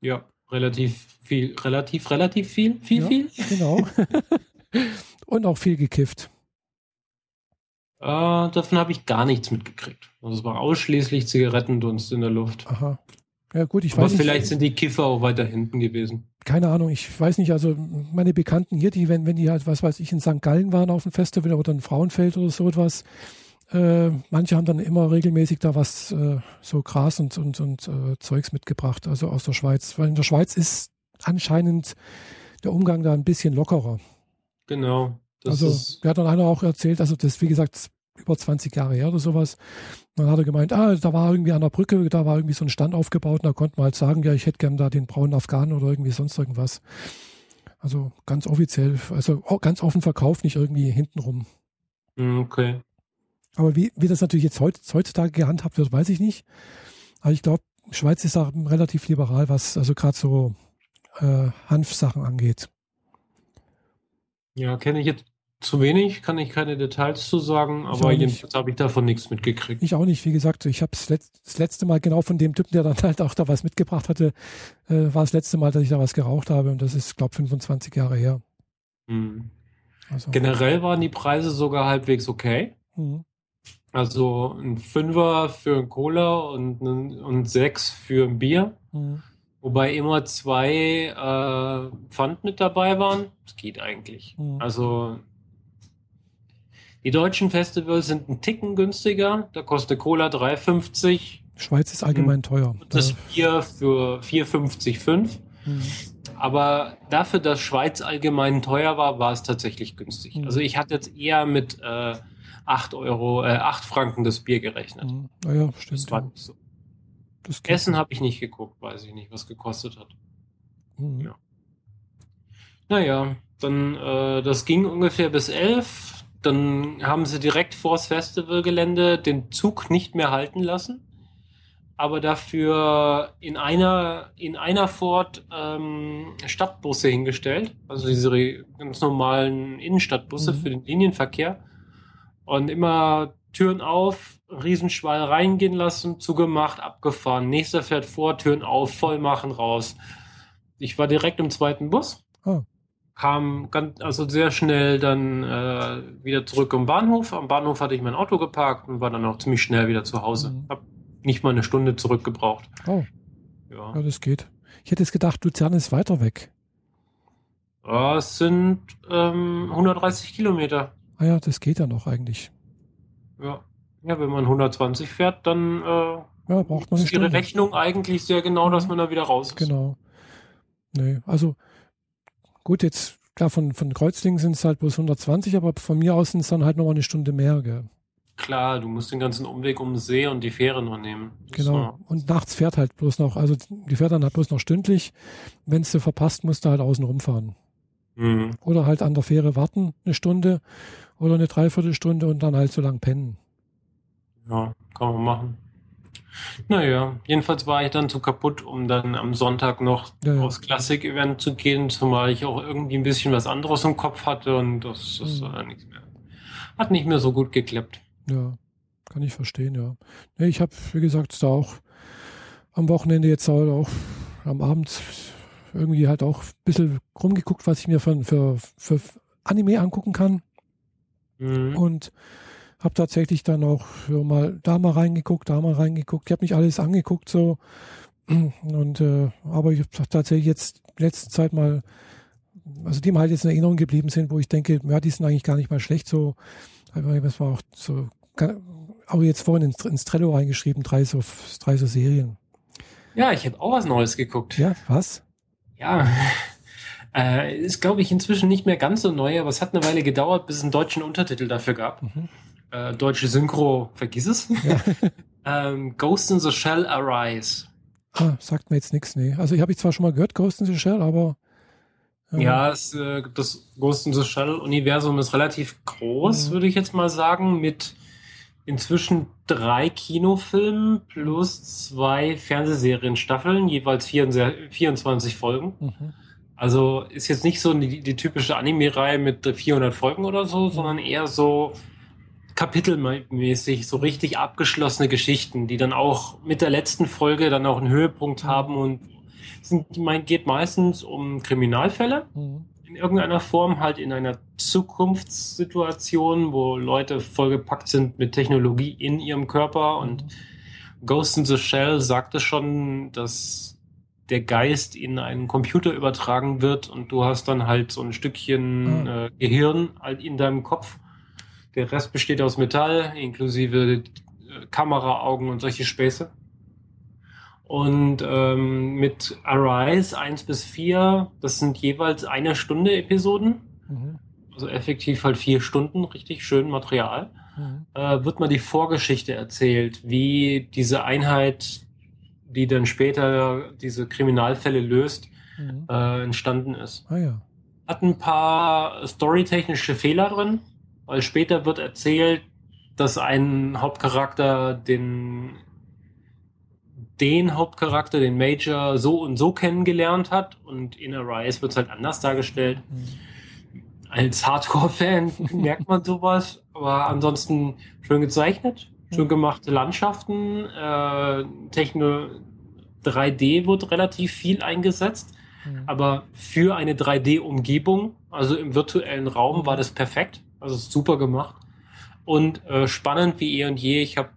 Ja, relativ viel, relativ, relativ viel, viel, ja, viel. Genau. Und auch viel gekifft. Äh, davon habe ich gar nichts mitgekriegt. Also es war ausschließlich Zigarettendunst in der Luft. Aha. Ja gut, ich Aber weiß vielleicht nicht. sind die Kiffer auch weiter hinten gewesen. Keine Ahnung, ich weiß nicht, also meine Bekannten hier, die, wenn, wenn die halt, was weiß ich, in St. Gallen waren auf dem Festival oder in Frauenfeld oder so etwas, äh, manche haben dann immer regelmäßig da was, äh, so Gras und, und, und äh, Zeugs mitgebracht, also aus der Schweiz. Weil in der Schweiz ist anscheinend der Umgang da ein bisschen lockerer. Genau. also, mir hat dann einer auch erzählt, also das, wie gesagt, über 20 Jahre her oder sowas. dann hat er gemeint, ah, da war irgendwie an der Brücke, da war irgendwie so ein Stand aufgebaut und da konnte man halt sagen, ja, ich hätte gern da den braunen Afghanen oder irgendwie sonst irgendwas. Also ganz offiziell, also ganz offen verkauft, nicht irgendwie hintenrum. Hm, okay. Aber wie, wie das natürlich jetzt heutzutage gehandhabt wird, weiß ich nicht. Aber ich glaube, Schweiz ist auch relativ liberal, was also gerade so äh, Hanfsachen angeht. Ja, kenne ich jetzt zu wenig, kann ich keine Details zu sagen, aber jedenfalls habe ich davon nichts mitgekriegt. Ich auch nicht, wie gesagt, ich habe letzt, das letzte Mal genau von dem Typen, der dann halt auch da was mitgebracht hatte, äh, war das letzte Mal, dass ich da was geraucht habe und das ist, glaube 25 Jahre her. Mhm. Also. Generell waren die Preise sogar halbwegs okay. Mhm. Also ein Fünfer für ein Cola und, ein, und sechs für ein Bier. Mhm. Wobei immer zwei äh, Pfand mit dabei waren. Das geht eigentlich. Mhm. Also die deutschen Festivals sind ein Ticken günstiger. Da kostet Cola 3,50. Schweiz ist allgemein teuer. Und das Bier für 4,50,5. Mhm. Aber dafür, dass Schweiz allgemein teuer war, war es tatsächlich günstig. Mhm. Also ich hatte jetzt eher mit äh, 8 Euro, äh, 8 Franken das Bier gerechnet. Mhm. Naja, stimmt. Das war nicht so. Essen habe ich nicht geguckt, weiß ich nicht, was gekostet hat. Mhm. Ja. Naja, dann, äh, das ging ungefähr bis 11 dann haben sie direkt vors Festivalgelände den Zug nicht mehr halten lassen, aber dafür in einer, in einer Fort ähm, Stadtbusse hingestellt, also diese ganz normalen Innenstadtbusse mhm. für den Linienverkehr. Und immer Türen auf, Riesenschwall reingehen lassen, zugemacht, abgefahren. Nächster fährt vor, Türen auf, voll machen, raus. Ich war direkt im zweiten Bus. Oh kam ganz, also sehr schnell dann äh, wieder zurück im Bahnhof. Am Bahnhof hatte ich mein Auto geparkt und war dann auch ziemlich schnell wieder zu Hause. Mhm. Hab nicht mal eine Stunde zurückgebraucht. Oh. Ja. ja, das geht. Ich hätte jetzt gedacht, Luzern ist weiter weg. Ja, es sind ähm, 130 Kilometer. Ah ja, das geht ja noch eigentlich. Ja. Ja, wenn man 120 fährt, dann äh, ja, braucht man ist ihre Rechnung eigentlich sehr genau, dass mhm. man da wieder raus ist. Genau. Nee, also Gut, jetzt klar, von, von Kreuzlingen sind es halt bloß 120, aber von mir aus sind es dann halt nochmal eine Stunde mehr, gell? Klar, du musst den ganzen Umweg um den See und die Fähre noch nehmen. Genau. So. Und nachts fährt halt bloß noch, also die fährt dann halt bloß noch stündlich. Wenn es du verpasst, musst du halt außen rumfahren. Mhm. Oder halt an der Fähre warten, eine Stunde oder eine Dreiviertelstunde und dann halt so lang pennen. Ja, kann man machen. Naja, jedenfalls war ich dann zu kaputt, um dann am Sonntag noch ja, aufs Klassik-Event zu gehen, zumal ich auch irgendwie ein bisschen was anderes im Kopf hatte und das, das mhm. nichts mehr. Hat nicht mehr so gut geklappt. Ja, kann ich verstehen, ja. Nee, ich habe, wie gesagt, da auch am Wochenende jetzt auch am Abend irgendwie halt auch ein bisschen rumgeguckt, was ich mir für, für, für Anime angucken kann. Mhm. Und habe tatsächlich dann auch mal da mal reingeguckt, da mal reingeguckt. Ich habe nicht alles angeguckt so. Und äh, aber ich habe tatsächlich jetzt letzte Zeit mal, also die mir halt jetzt in Erinnerung geblieben sind, wo ich denke, ja, die sind eigentlich gar nicht mal schlecht. So, das war auch so, auch jetzt vorhin ins, ins Trello reingeschrieben, drei so, drei so Serien. Ja, ich habe auch was Neues geguckt. Ja, was? Ja, äh, ist glaube ich inzwischen nicht mehr ganz so neu, aber es hat eine Weile gedauert, bis es einen deutschen Untertitel dafür gab. Mhm. Äh, deutsche Synchro, vergiss es. Ja. ähm, Ghost in the Shell Arise. Ah, sagt mir jetzt nichts, nee. Also ich habe ich zwar schon mal gehört, Ghost in the Shell, aber ja, ja es, äh, das Ghost in the Shell-Universum ist relativ groß, mhm. würde ich jetzt mal sagen, mit inzwischen drei Kinofilmen plus zwei Fernsehserienstaffeln, jeweils 24 Folgen. Mhm. Also ist jetzt nicht so die, die typische Anime-Reihe mit 400 Folgen oder so, sondern eher so kapitelmäßig, so richtig abgeschlossene Geschichten, die dann auch mit der letzten Folge dann auch einen Höhepunkt mhm. haben und sind, geht meistens um Kriminalfälle mhm. in irgendeiner Form, halt in einer Zukunftssituation, wo Leute vollgepackt sind mit Technologie in ihrem Körper und mhm. Ghost in the Shell sagte schon, dass der Geist in einen Computer übertragen wird und du hast dann halt so ein Stückchen mhm. äh, Gehirn halt in deinem Kopf. Der Rest besteht aus Metall, inklusive äh, Kamera, Augen und solche Späße. Und ähm, mit Arise 1 bis 4, das sind jeweils eine Stunde Episoden. Mhm. Also effektiv halt vier Stunden, richtig schön Material. Mhm. Äh, wird mal die Vorgeschichte erzählt, wie diese Einheit, die dann später diese Kriminalfälle löst, mhm. äh, entstanden ist. Ah, ja. Hat ein paar storytechnische Fehler drin, weil später wird erzählt, dass ein Hauptcharakter den den Hauptcharakter, den Major, so und so kennengelernt hat. Und in Arise wird es halt anders dargestellt. Mhm. Als Hardcore-Fan merkt man sowas, aber ansonsten schön gezeichnet, schön gemachte Landschaften, äh, Techno 3D wird relativ viel eingesetzt, mhm. aber für eine 3D-Umgebung, also im virtuellen Raum, war das perfekt. Also super gemacht. Und äh, spannend wie eh und je. Ich habe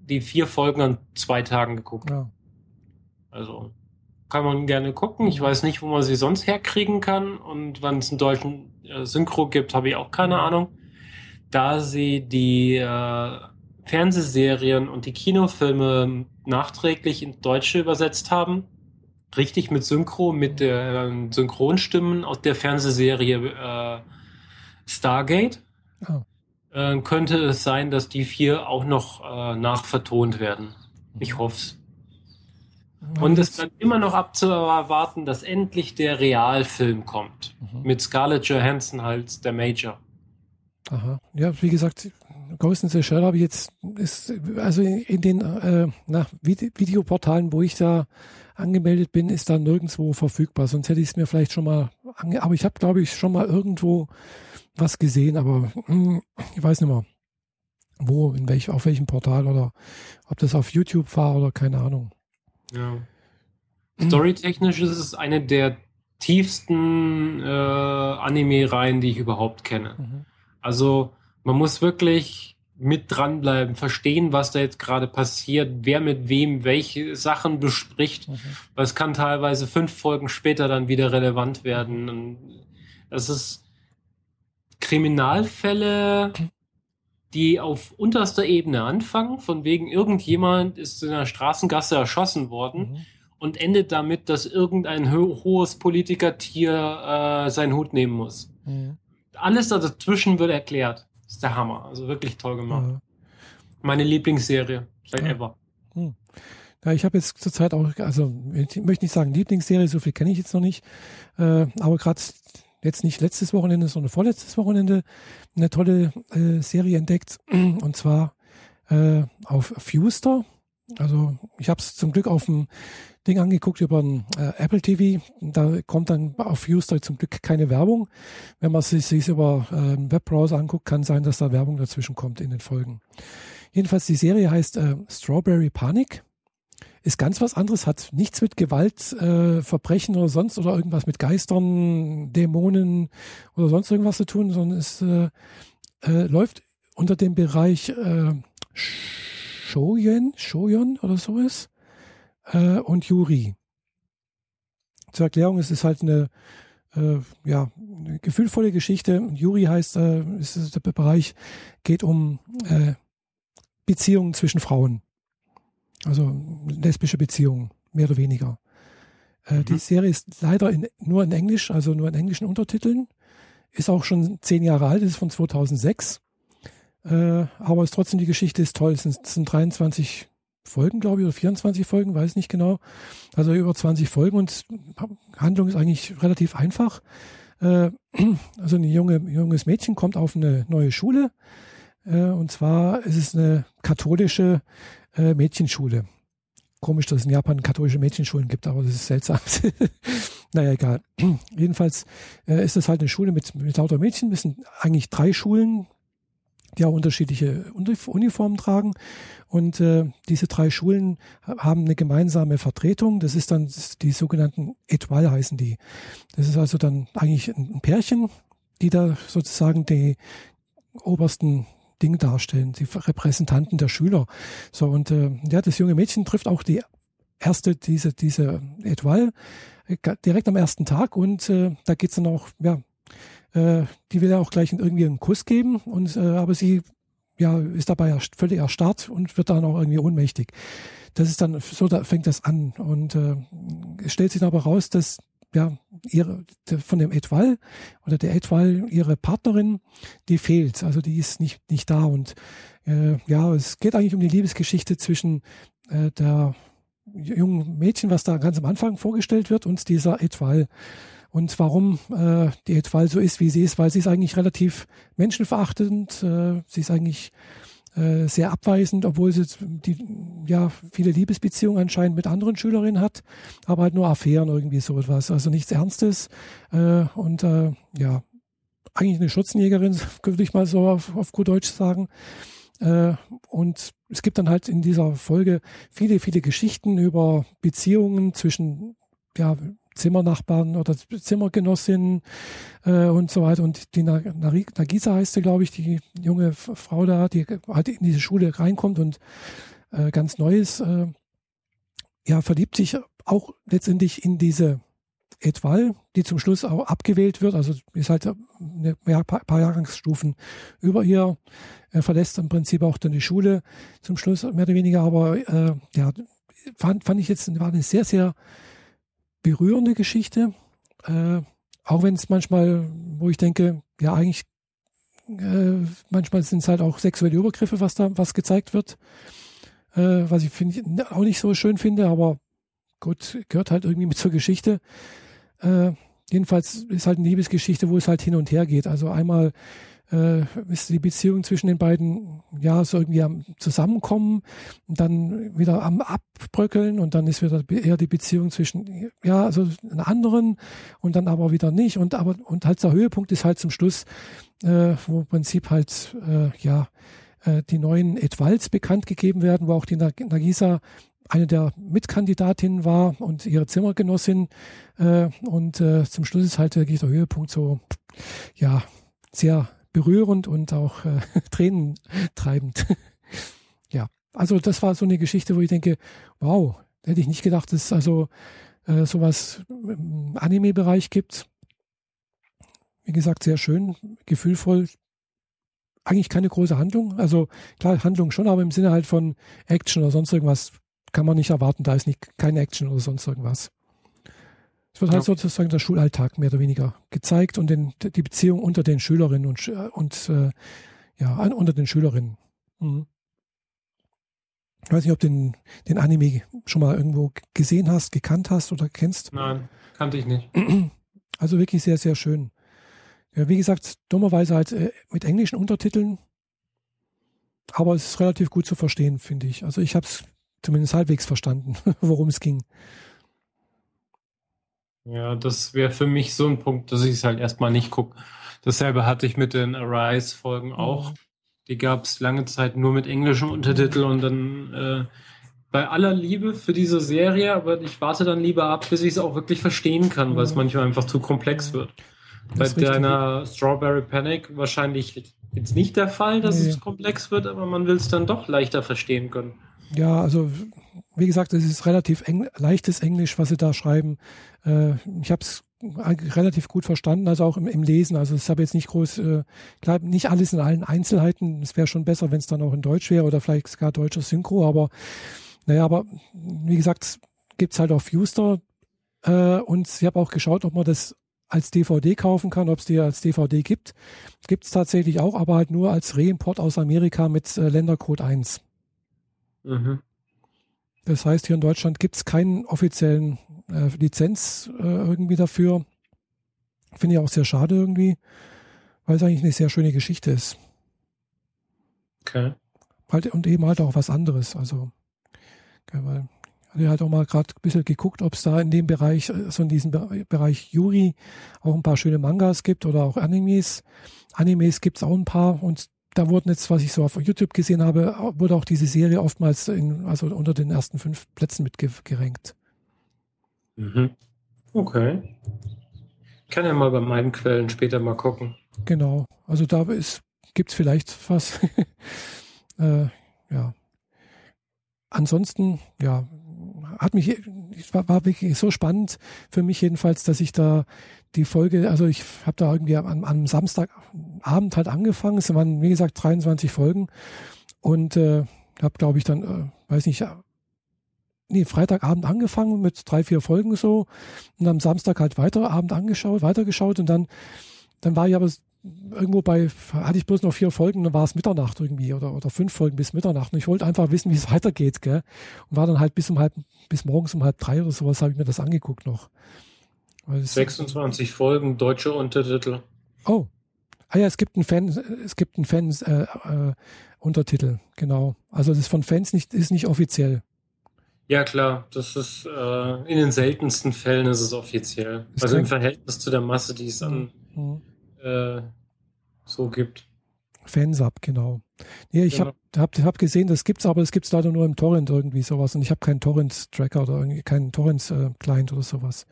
die vier Folgen an zwei Tagen geguckt. Ja. Also kann man gerne gucken. Ich weiß nicht, wo man sie sonst herkriegen kann. Und wann es einen deutschen äh, Synchro gibt, habe ich auch keine Ahnung. Da sie die äh, Fernsehserien und die Kinofilme nachträglich in Deutsche übersetzt haben, richtig mit Synchro, mit den äh, Synchronstimmen aus der Fernsehserie äh, Stargate. Oh. Äh, könnte es sein, dass die vier auch noch äh, nachvertont werden. Ich hoffe es. Und es dann immer noch abzuwarten, dass endlich der Realfilm kommt. Mhm. Mit Scarlett Johansson als der Major. Aha. Ja, wie gesagt, Ghost in the Shell habe ich jetzt, ist, also in den äh, na, Videoportalen, wo ich da angemeldet bin, ist da nirgendwo verfügbar. Sonst hätte ich es mir vielleicht schon mal, ange aber ich habe, glaube ich, schon mal irgendwo was gesehen, aber mh, hm, ich weiß nicht mehr, wo, in welch, auf welchem Portal oder ob das auf YouTube war oder keine Ahnung. Ja. Storytechnisch ist es eine der tiefsten äh, Anime-Reihen, die ich überhaupt kenne. Mhm. Also man muss wirklich mit dranbleiben, verstehen, was da jetzt gerade passiert, wer mit wem welche Sachen bespricht. Mhm. Weil es kann teilweise fünf Folgen später dann wieder relevant werden. Und das ist Kriminalfälle, die auf unterster Ebene anfangen, von wegen irgendjemand ist in der Straßengasse erschossen worden mhm. und endet damit, dass irgendein ho hohes Politikertier äh, seinen Hut nehmen muss. Mhm. Alles dazwischen wird erklärt. Das ist der Hammer. Also wirklich toll gemacht. Mhm. Meine Lieblingsserie seit ever. Mhm. Ja, ich habe jetzt zurzeit auch, also ich möchte nicht sagen Lieblingsserie, so viel kenne ich jetzt noch nicht, äh, aber gerade jetzt nicht letztes Wochenende, sondern vorletztes Wochenende eine tolle äh, Serie entdeckt und zwar äh, auf Fuster. Also ich habe es zum Glück auf dem Ding angeguckt über äh, Apple TV. Da kommt dann auf Fuster zum Glück keine Werbung. Wenn man sich, sich über äh, Webbrowser anguckt, kann sein, dass da Werbung dazwischen kommt in den Folgen. Jedenfalls die Serie heißt äh, Strawberry Panic ist ganz was anderes, hat nichts mit Gewalt, äh, Verbrechen oder sonst oder irgendwas mit Geistern, Dämonen oder sonst irgendwas zu tun, sondern es äh, äh, läuft unter dem Bereich äh, Shoyen, Shoyon oder sowas äh, und Yuri. Zur Erklärung, es ist halt eine äh, ja, eine gefühlvolle Geschichte. Yuri heißt, äh, ist der Bereich, geht um äh, Beziehungen zwischen Frauen. Also lesbische Beziehungen mehr oder weniger. Äh, mhm. Die Serie ist leider in, nur in Englisch, also nur in englischen Untertiteln. Ist auch schon zehn Jahre alt, ist von 2006. Äh, aber ist trotzdem die Geschichte ist toll. Es sind, es sind 23 Folgen, glaube ich, oder 24 Folgen, weiß nicht genau. Also über 20 Folgen und Handlung ist eigentlich relativ einfach. Äh, also ein junge, junges Mädchen kommt auf eine neue Schule. Äh, und zwar ist es eine katholische äh, Mädchenschule. Komisch, dass es in Japan katholische Mädchenschulen gibt, aber das ist seltsam. naja, egal. Jedenfalls ist das halt eine Schule mit, mit lauter Mädchen. Es sind eigentlich drei Schulen, die auch unterschiedliche Uniformen tragen. Und äh, diese drei Schulen haben eine gemeinsame Vertretung. Das ist dann die sogenannten Etoile heißen die. Das ist also dann eigentlich ein Pärchen, die da sozusagen die obersten Dinge darstellen, die Repräsentanten der Schüler. So und äh, ja, das junge Mädchen trifft auch die erste diese diese Etoile äh, direkt am ersten Tag und äh, da geht's dann auch ja äh, die will ja auch gleich irgendwie einen Kuss geben und äh, aber sie ja ist dabei völlig erstarrt und wird dann auch irgendwie ohnmächtig. Das ist dann so, da fängt das an und äh, es stellt sich aber raus, dass ja ihre von dem Etwal oder der Etwal ihre Partnerin, die fehlt, also die ist nicht nicht da und äh, ja es geht eigentlich um die Liebesgeschichte zwischen äh, der jungen Mädchen, was da ganz am Anfang vorgestellt wird, und dieser Etwal. Und warum äh, die Etwal so ist, wie sie ist, weil sie ist eigentlich relativ menschenverachtend, äh, sie ist eigentlich äh, sehr abweisend, obwohl sie die, ja viele Liebesbeziehungen anscheinend mit anderen Schülerinnen hat, aber halt nur Affären irgendwie so etwas, also nichts Ernstes äh, und äh, ja eigentlich eine Schutzenjägerin, würde ich mal so auf, auf gut Deutsch sagen. Äh, und es gibt dann halt in dieser Folge viele, viele Geschichten über Beziehungen zwischen ja, Zimmernachbarn oder Zimmergenossinnen äh, und so weiter. Und die Nagisa heißt sie, glaube ich, die junge Frau da, die halt in diese Schule reinkommt und äh, ganz Neues, äh, ja, verliebt sich auch letztendlich in diese Etwal, die zum Schluss auch abgewählt wird, also ist halt eine ja, paar, paar Jahrgangsstufen über ihr, er verlässt im Prinzip auch dann die Schule zum Schluss mehr oder weniger, aber äh, ja, fand, fand ich jetzt, war eine sehr, sehr berührende Geschichte. Äh, auch wenn es manchmal, wo ich denke, ja eigentlich, äh, manchmal sind es halt auch sexuelle Übergriffe, was da, was gezeigt wird. Äh, was ich finde auch nicht so schön finde, aber gut, gehört halt irgendwie mit zur Geschichte. Äh, jedenfalls ist halt eine Liebesgeschichte, wo es halt hin und her geht. Also einmal äh, ist die Beziehung zwischen den beiden ja so irgendwie am Zusammenkommen und dann wieder am Abbröckeln und dann ist wieder eher die Beziehung zwischen ja also einer anderen und dann aber wieder nicht. Und aber und halt der Höhepunkt ist halt zum Schluss, äh, wo im Prinzip halt äh, ja äh, die neuen Etwals bekannt gegeben werden, wo auch die Nagisa eine der Mitkandidatinnen war und ihre Zimmergenossin. Äh, und äh, zum Schluss ist halt wirklich der Höhepunkt so ja sehr berührend und auch äh, tränentreibend. ja, also das war so eine Geschichte, wo ich denke, wow, hätte ich nicht gedacht, dass es also äh, sowas im Anime-Bereich gibt. Wie gesagt, sehr schön, gefühlvoll. Eigentlich keine große Handlung. Also klar, Handlung schon, aber im Sinne halt von Action oder sonst irgendwas kann man nicht erwarten. Da ist nicht keine Action oder sonst irgendwas. Es wird halt ja. sozusagen der Schulalltag mehr oder weniger gezeigt und den, die Beziehung unter den Schülerinnen und, und äh, ja, unter den Schülerinnen. Mhm. Ich weiß nicht, ob du den, den Anime schon mal irgendwo gesehen hast, gekannt hast oder kennst. Nein, kannte ich nicht. Also wirklich sehr, sehr schön. Ja, wie gesagt, dummerweise halt äh, mit englischen Untertiteln, aber es ist relativ gut zu verstehen, finde ich. Also ich habe es zumindest halbwegs verstanden, worum es ging. Ja, das wäre für mich so ein Punkt, dass ich es halt erstmal nicht gucke. Dasselbe hatte ich mit den Arise-Folgen auch. Mhm. Die gab es lange Zeit nur mit englischem Untertitel und dann äh, bei aller Liebe für diese Serie, aber ich warte dann lieber ab, bis ich es auch wirklich verstehen kann, mhm. weil es manchmal einfach zu komplex wird. Das bei deiner Strawberry Panic wahrscheinlich jetzt nicht der Fall, dass nee. es komplex wird, aber man will es dann doch leichter verstehen können. Ja, also wie gesagt, es ist relativ eng, leichtes Englisch, was sie da schreiben. Äh, ich habe es relativ gut verstanden, also auch im, im Lesen. Also es habe jetzt nicht groß, äh, klar, nicht alles in allen Einzelheiten. Es wäre schon besser, wenn es dann auch in Deutsch wäre oder vielleicht sogar deutscher Synchro, aber naja, aber wie gesagt, gibt es halt auf Uster. Äh, und ich habe auch geschaut, ob man das als DVD kaufen kann, ob es die als DVD gibt. Gibt es tatsächlich auch, aber halt nur als Reimport aus Amerika mit äh, Ländercode 1. Mhm. Das heißt, hier in Deutschland gibt es keinen offiziellen äh, Lizenz äh, irgendwie dafür. Finde ich auch sehr schade irgendwie, weil es eigentlich eine sehr schöne Geschichte ist. Okay. Halt, und eben halt auch was anderes. Also, okay, weil hatte halt auch mal gerade ein bisschen geguckt, ob es da in dem Bereich, äh, so in diesem Bereich Yuri, auch ein paar schöne Mangas gibt oder auch Animes. Animes gibt es auch ein paar und da wurden jetzt, was ich so auf YouTube gesehen habe, wurde auch diese Serie oftmals in, also unter den ersten fünf Plätzen mitgerankt. Mhm. Okay. Ich kann ja mal bei meinen Quellen später mal gucken. Genau. Also da gibt es vielleicht was. äh, ja. Ansonsten, ja, hat mich, war, war wirklich so spannend für mich jedenfalls, dass ich da die Folge, also ich habe da irgendwie am, am Samstagabend halt angefangen. Es waren, wie gesagt, 23 Folgen und äh, habe, glaube ich, dann, äh, weiß nicht, nee, Freitagabend angefangen mit drei, vier Folgen so und am Samstag halt weiter Abend angeschaut, weitergeschaut und dann, dann war ich aber irgendwo bei, hatte ich bloß noch vier Folgen, dann war es Mitternacht irgendwie oder, oder fünf Folgen bis Mitternacht. Und ich wollte einfach wissen, wie es weitergeht, gell? Und war dann halt bis um halb, bis morgens um halb drei oder sowas, habe ich mir das angeguckt noch. 26 Folgen, deutsche Untertitel. Oh. Ah ja, es gibt einen Fan, es gibt einen Fans äh, äh, Untertitel, genau. Also das ist von Fans nicht, ist nicht offiziell. Ja, klar, das ist äh, in den seltensten Fällen ist es offiziell. Ist also im Verhältnis zu der Masse, die es an mhm äh, so gibt. Fansub, genau. Nee, ich genau. habe hab, hab gesehen, das gibt's, aber es gibt's leider nur im Torrent irgendwie sowas und ich habe keinen Torrent-Tracker oder irgendwie keinen Torrent-Client oder sowas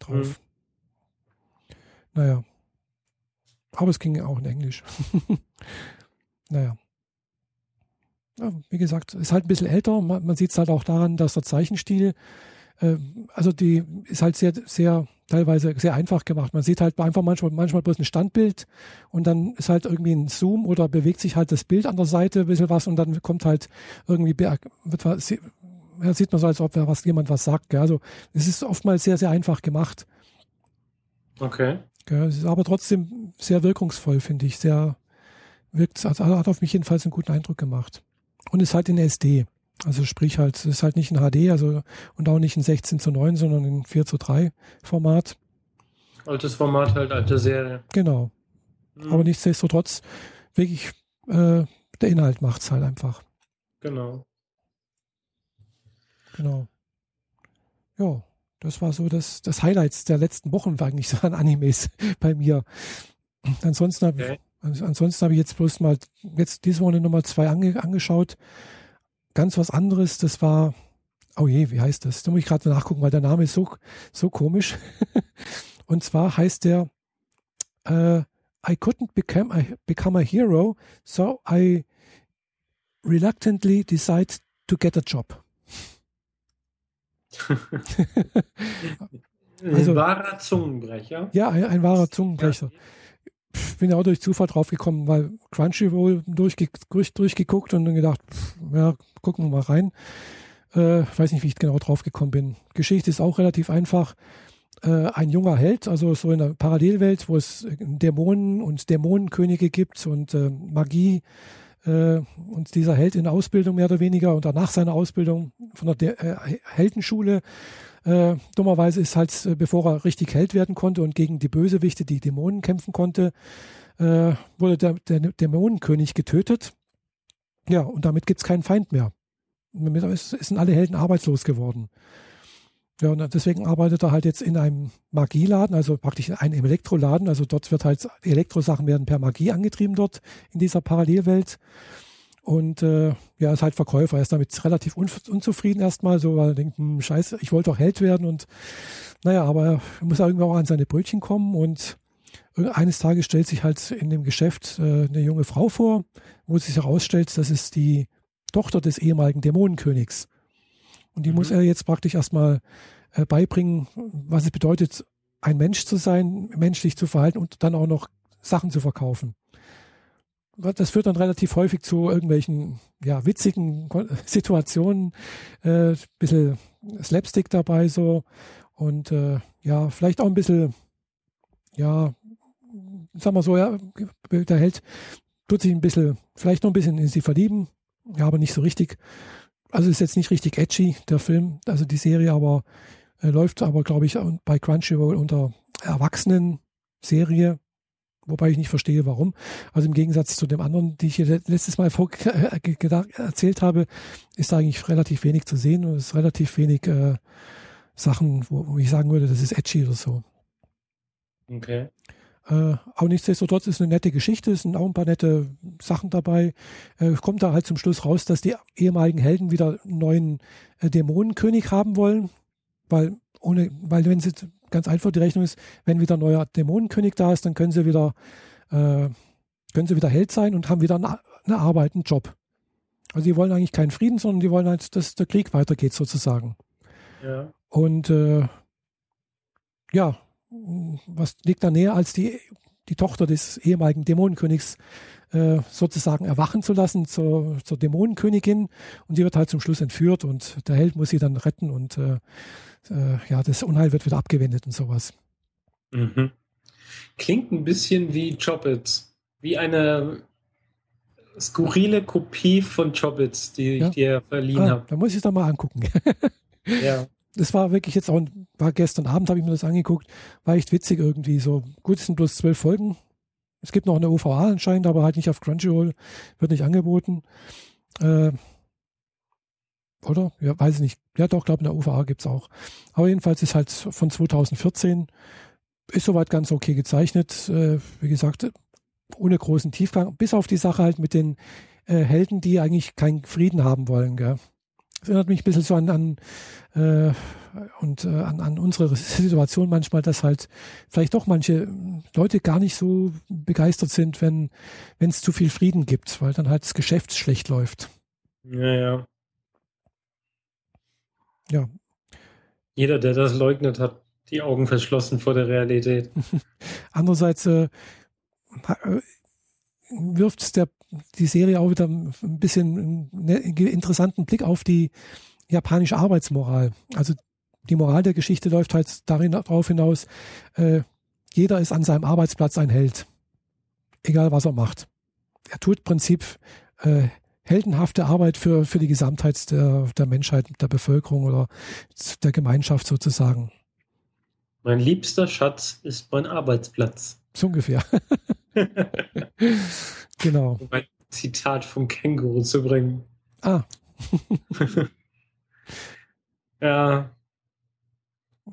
drauf. Mhm. Naja. Aber es ging auch in Englisch. naja. Ja, wie gesagt, ist halt ein bisschen älter. Man, man sieht es halt auch daran, dass der Zeichenstil, äh, also die ist halt sehr, sehr teilweise sehr einfach gemacht. Man sieht halt einfach manchmal, manchmal bloß ein Standbild und dann ist halt irgendwie ein Zoom oder bewegt sich halt das Bild an der Seite ein bisschen was und dann kommt halt irgendwie, wird ja, sieht man so, als ob was, jemand was sagt. Gell? Also es ist oftmals sehr, sehr einfach gemacht. Okay. Gell? Es ist aber trotzdem sehr wirkungsvoll, finde ich. Sehr wirkt, also hat auf mich jedenfalls einen guten Eindruck gemacht. Und ist halt in SD. Also sprich halt, es ist halt nicht ein HD, also und auch nicht ein 16 zu 9, sondern ein 4 zu 3 Format. Altes Format, halt alte Serie. Genau. Mhm. Aber nichtsdestotrotz, wirklich, äh, der Inhalt macht es halt einfach. Genau. Genau. Ja, das war so das, das Highlights der letzten Wochen, war eigentlich so an Animes bei mir. Ansonsten habe okay. ich, ansonsten habe ich jetzt bloß mal, jetzt diese Woche Nummer zwei ange, angeschaut ganz was anderes. Das war, oh je, wie heißt das? Da muss ich gerade nachgucken, weil der Name ist so, so komisch. Und zwar heißt der äh, I couldn't become a, become a hero, so I reluctantly decide to get a job. also, ein wahrer Zungenbrecher. Ja, ein, ein wahrer Zungenbrecher. Ja bin ja auch durch Zufall draufgekommen, weil Crunchyroll durchge durch, durchgeguckt und dann gedacht, pff, ja, gucken wir mal rein. Äh, weiß nicht, wie ich genau draufgekommen bin. Geschichte ist auch relativ einfach. Äh, ein junger Held, also so in einer Parallelwelt, wo es Dämonen und Dämonenkönige gibt und äh, Magie. Äh, und dieser Held in Ausbildung mehr oder weniger und danach seiner Ausbildung von der De äh, Heldenschule äh, dummerweise ist halt, bevor er richtig Held werden konnte und gegen die Bösewichte, die Dämonen kämpfen konnte, wurde der, der Dämonenkönig getötet. Ja, und damit gibt es keinen Feind mehr. Damit sind alle Helden arbeitslos geworden. Ja, und deswegen arbeitet er halt jetzt in einem Magieladen, also praktisch in einem Elektroladen. Also dort wird halt, Elektrosachen werden per Magie angetrieben dort in dieser Parallelwelt. Und äh, ja, ist halt Verkäufer. Er ist damit relativ un unzufrieden erstmal, so, weil er denkt, hm, scheiße, ich wollte doch Held werden. Und naja, aber er muss irgendwie auch an seine Brötchen kommen. Und eines Tages stellt sich halt in dem Geschäft äh, eine junge Frau vor, wo sich herausstellt, das ist die Tochter des ehemaligen Dämonenkönigs. Und die mhm. muss er jetzt praktisch erstmal äh, beibringen, was es bedeutet, ein Mensch zu sein, menschlich zu verhalten und dann auch noch Sachen zu verkaufen das führt dann relativ häufig zu irgendwelchen ja, witzigen Situationen, äh, bisschen Slapstick dabei so und äh, ja, vielleicht auch ein bisschen, ja, sagen wir so, ja, der Held tut sich ein bisschen, vielleicht noch ein bisschen in sie verlieben, ja, aber nicht so richtig. Also ist jetzt nicht richtig edgy, der Film, also die Serie, aber äh, läuft aber, glaube ich, bei Crunchyroll unter Erwachsenen-Serie wobei ich nicht verstehe, warum. Also im Gegensatz zu dem anderen, die ich hier letztes Mal vor, äh, erzählt habe, ist da eigentlich relativ wenig zu sehen und es ist relativ wenig äh, Sachen, wo, wo, ich sagen würde, das ist edgy oder so. Okay. Äh, aber nichtsdestotrotz ist eine nette Geschichte, es sind auch ein paar nette Sachen dabei. Äh, kommt da halt zum Schluss raus, dass die ehemaligen Helden wieder einen neuen äh, Dämonenkönig haben wollen, weil ohne, weil wenn sie ganz einfach die Rechnung ist, wenn wieder ein neuer Dämonenkönig da ist, dann können sie wieder, äh, können sie wieder Held sein und haben wieder eine, eine Arbeit, einen Job. Also die wollen eigentlich keinen Frieden, sondern die wollen halt, dass der Krieg weitergeht sozusagen. Ja. Und äh, ja, was liegt da näher, als die, die Tochter des ehemaligen Dämonenkönigs äh, sozusagen erwachen zu lassen zur, zur Dämonenkönigin und sie wird halt zum Schluss entführt und der Held muss sie dann retten und äh, äh, ja, das Unheil wird wieder abgewendet und sowas. Mhm. Klingt ein bisschen wie Choppets, wie eine skurrile Kopie von Choppets, die ja? ich dir verliehen ah, habe. Da muss ich es doch mal angucken. ja. Das war wirklich jetzt auch, war gestern Abend, habe ich mir das angeguckt, war echt witzig irgendwie. So, gut, es sind bloß zwölf Folgen. Es gibt noch eine OVA anscheinend, aber halt nicht auf Crunchyroll, wird nicht angeboten. Äh, oder? Ja, weiß ich nicht. Ja, doch, glaube in der UVA gibt es auch. Aber jedenfalls ist halt von 2014, ist soweit ganz okay gezeichnet. Äh, wie gesagt, ohne großen Tiefgang, bis auf die Sache halt mit den äh, Helden, die eigentlich keinen Frieden haben wollen. Gell? Das erinnert mich ein bisschen so an, an äh, und äh, an, an unsere Situation manchmal, dass halt vielleicht doch manche Leute gar nicht so begeistert sind, wenn es zu viel Frieden gibt, weil dann halt das Geschäft schlecht läuft. Ja, ja. Ja. Jeder, der das leugnet, hat die Augen verschlossen vor der Realität. Andererseits äh, äh wirft der, die Serie auch wieder ein bisschen einen interessanten Blick auf die japanische Arbeitsmoral. Also die Moral der Geschichte läuft halt darin darauf hinaus, äh, jeder ist an seinem Arbeitsplatz ein Held. Egal was er macht. Er tut im Prinzip äh, heldenhafte Arbeit für, für die Gesamtheit der, der Menschheit, der Bevölkerung oder der Gemeinschaft sozusagen. Mein liebster Schatz ist mein Arbeitsplatz. So ungefähr. genau. Um ein Zitat vom Känguru zu bringen. Ah. ja.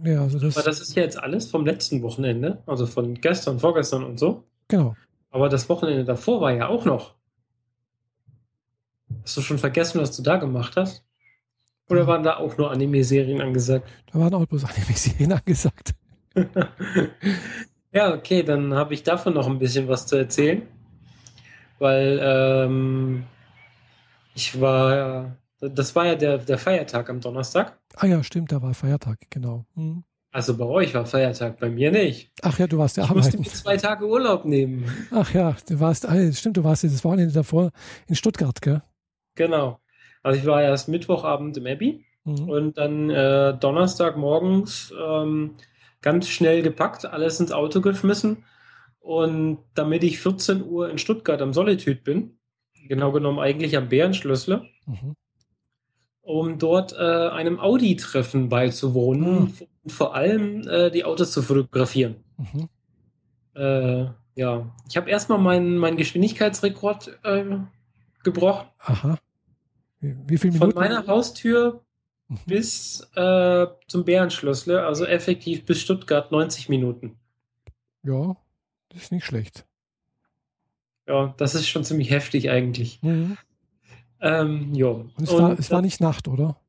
Ja, also das. Aber das ist ja jetzt alles vom letzten Wochenende, also von gestern, vorgestern und so. Genau. Aber das Wochenende davor war ja auch noch. Hast du schon vergessen, was du da gemacht hast? Oder waren da auch nur Anime-Serien angesagt? Da waren auch bloß Anime-Serien angesagt. ja, okay, dann habe ich davon noch ein bisschen was zu erzählen. Weil ähm, ich war, das war ja der, der Feiertag am Donnerstag. Ah ja, stimmt, da war Feiertag, genau. Hm. Also bei euch war Feiertag, bei mir nicht. Ach ja, du warst ja ich arbeiten. Ich musste mir zwei Tage Urlaub nehmen. Ach ja, du warst, ah, stimmt, du warst das Wochenende davor in Stuttgart, gell? Genau. Also ich war erst Mittwochabend im Abbey mhm. und dann äh, Donnerstag morgens ähm, ganz schnell gepackt, alles ins Auto geschmissen. Und damit ich 14 Uhr in Stuttgart am Solitude bin, genau genommen eigentlich am Bärenschlössle, mhm. um dort äh, einem Audi-Treffen beizuwohnen mhm. und vor allem äh, die Autos zu fotografieren. Mhm. Äh, ja, ich habe erstmal meinen mein Geschwindigkeitsrekord äh, gebrochen. Aha. Wie viel Minuten? Von meiner Haustür. Bis äh, zum Bärenschlössle, also effektiv bis Stuttgart 90 Minuten. Ja, das ist nicht schlecht. Ja, das ist schon ziemlich heftig eigentlich. Mhm. Ähm, ja. Und es, Und, war, es war nicht Nacht, oder?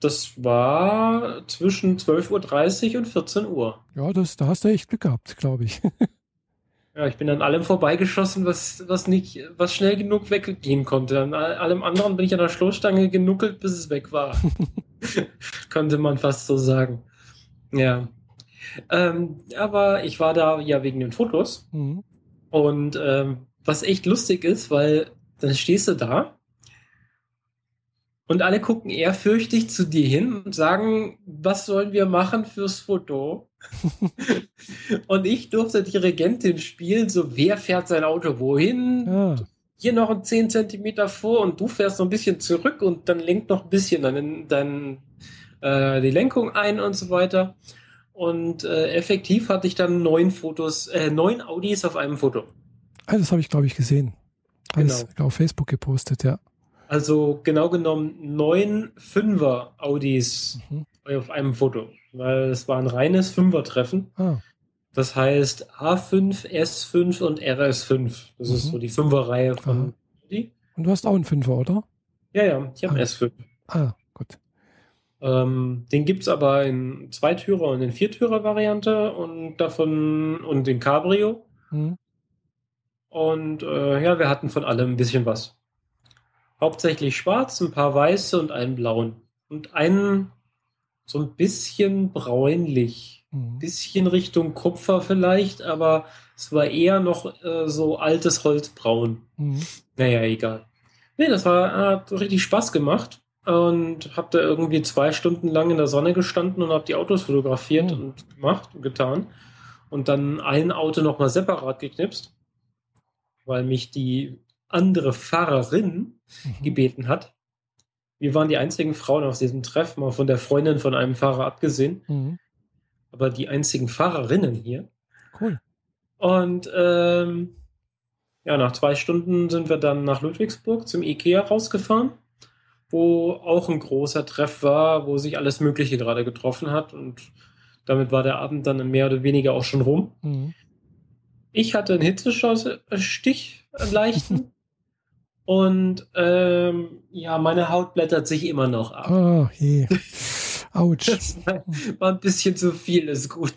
Das war zwischen 12.30 Uhr und 14 Uhr. Ja, das, da hast du echt Glück gehabt, glaube ich. Ja, ich bin an allem vorbeigeschossen, was, was nicht, was schnell genug weggehen konnte. An allem anderen bin ich an der Stoßstange genuckelt, bis es weg war. Könnte man fast so sagen. Ja. Ähm, aber ich war da ja wegen den Fotos. Mhm. Und ähm, was echt lustig ist, weil dann stehst du da und alle gucken ehrfürchtig zu dir hin und sagen, was sollen wir machen fürs Foto? und ich durfte Dirigentin spielen, so wer fährt sein Auto wohin? Ja. Hier noch ein 10 Zentimeter vor und du fährst noch ein bisschen zurück und dann lenkt noch ein bisschen dann, dann äh, die Lenkung ein und so weiter. Und äh, effektiv hatte ich dann neun Fotos, äh, neun Audis auf einem Foto. Ah, das habe ich, glaube ich, gesehen. Alles genau. auf Facebook gepostet, ja. Also genau genommen neun Fünfer Audis mhm. auf einem Foto, weil es war ein reines Fünfer-Treffen. Ah. Das heißt A5, S5 und RS5. Das mhm. ist so die Fünferreihe von Audi. Und du hast auch einen Fünfer, oder? Ja, ja, ich habe ah. einen S5. Ah, gut. Ähm, den gibt es aber in Zweitürer und in Viertürer-Variante und davon und den Cabrio. Mhm. Und äh, ja, wir hatten von allem ein bisschen was. Hauptsächlich schwarz, ein paar weiße und einen blauen. Und einen so ein bisschen bräunlich. Mhm. Bisschen Richtung Kupfer vielleicht, aber es war eher noch äh, so altes Holzbraun. Mhm. Naja, egal. Nee, das war, hat richtig Spaß gemacht und habe da irgendwie zwei Stunden lang in der Sonne gestanden und habe die Autos fotografiert mhm. und gemacht und getan. Und dann ein Auto nochmal separat geknipst weil mich die andere Fahrerin mhm. gebeten hat. Wir waren die einzigen Frauen auf diesem Treff, mal von der Freundin von einem Fahrer abgesehen. Mhm. Aber die einzigen Fahrerinnen hier. Cool. Und ähm, ja, nach zwei Stunden sind wir dann nach Ludwigsburg zum Ikea rausgefahren, wo auch ein großer Treff war, wo sich alles Mögliche gerade getroffen hat. Und damit war der Abend dann mehr oder weniger auch schon rum. Mhm. Ich hatte einen Hitzestich, einen leichten. und ähm, ja, meine Haut blättert sich immer noch ab. Oh je. Autsch. Das war ein bisschen zu viel, ist gut.